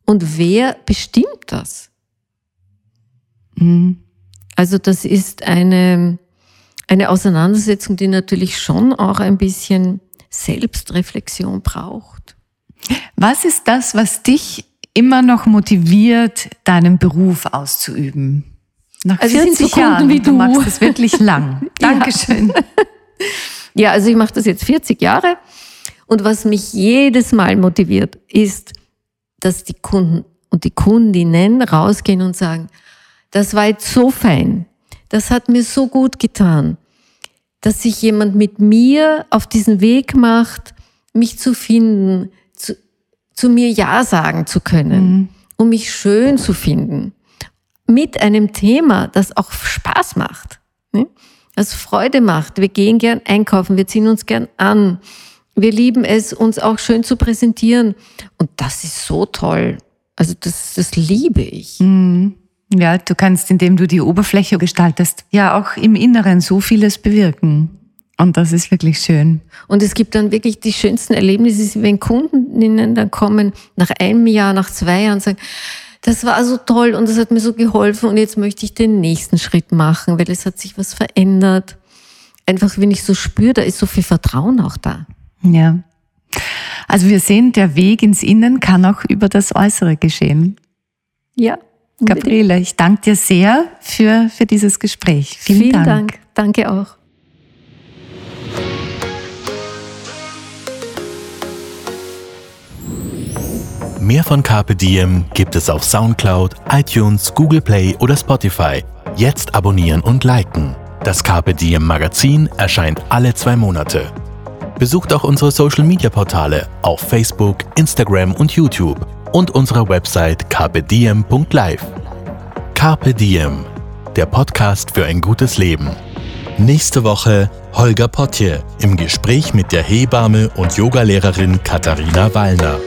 [SPEAKER 3] Und wer bestimmt das? Mhm. Also das ist eine, eine Auseinandersetzung, die natürlich schon auch ein bisschen Selbstreflexion braucht.
[SPEAKER 2] Was ist das, was dich immer noch motiviert, deinen Beruf auszuüben?
[SPEAKER 3] Nach also 40 Jahren, wie du. du
[SPEAKER 2] machst es wirklich lang. [laughs] Dankeschön.
[SPEAKER 3] Ja, also ich mache das jetzt 40 Jahre und was mich jedes Mal motiviert, ist, dass die Kunden und die Kundinnen rausgehen und sagen, das war jetzt so fein, das hat mir so gut getan, dass sich jemand mit mir auf diesen Weg macht, mich zu finden, zu, zu mir Ja sagen zu können, mhm. um mich schön zu finden. Mit einem Thema, das auch Spaß macht, ne? das Freude macht. Wir gehen gern einkaufen, wir ziehen uns gern an. Wir lieben es, uns auch schön zu präsentieren. Und das ist so toll. Also das, das liebe ich.
[SPEAKER 2] Mhm. Ja, du kannst, indem du die Oberfläche gestaltest, ja auch im Inneren so vieles bewirken. Und das ist wirklich schön.
[SPEAKER 3] Und es gibt dann wirklich die schönsten Erlebnisse, wenn Kundinnen dann kommen, nach einem Jahr, nach zwei Jahren, sagen, das war so toll und das hat mir so geholfen und jetzt möchte ich den nächsten Schritt machen, weil es hat sich was verändert. Einfach, wenn ich so spüre, da ist so viel Vertrauen auch da.
[SPEAKER 2] Ja. Also wir sehen, der Weg ins Innen kann auch über das Äußere geschehen.
[SPEAKER 3] Ja.
[SPEAKER 2] Gabriele, ich danke dir sehr für, für dieses Gespräch.
[SPEAKER 3] Vielen, Vielen Dank. Dank. Danke auch.
[SPEAKER 1] Mehr von Carpe Diem gibt es auf Soundcloud, iTunes, Google Play oder Spotify. Jetzt abonnieren und liken. Das Carpe Diem Magazin erscheint alle zwei Monate. Besucht auch unsere Social Media Portale auf Facebook, Instagram und YouTube und unsere Website carpediem.live. Carpe Diem, der Podcast für ein gutes Leben. Nächste Woche Holger Potje im Gespräch mit der Hebamme und Yogalehrerin Katharina Wallner.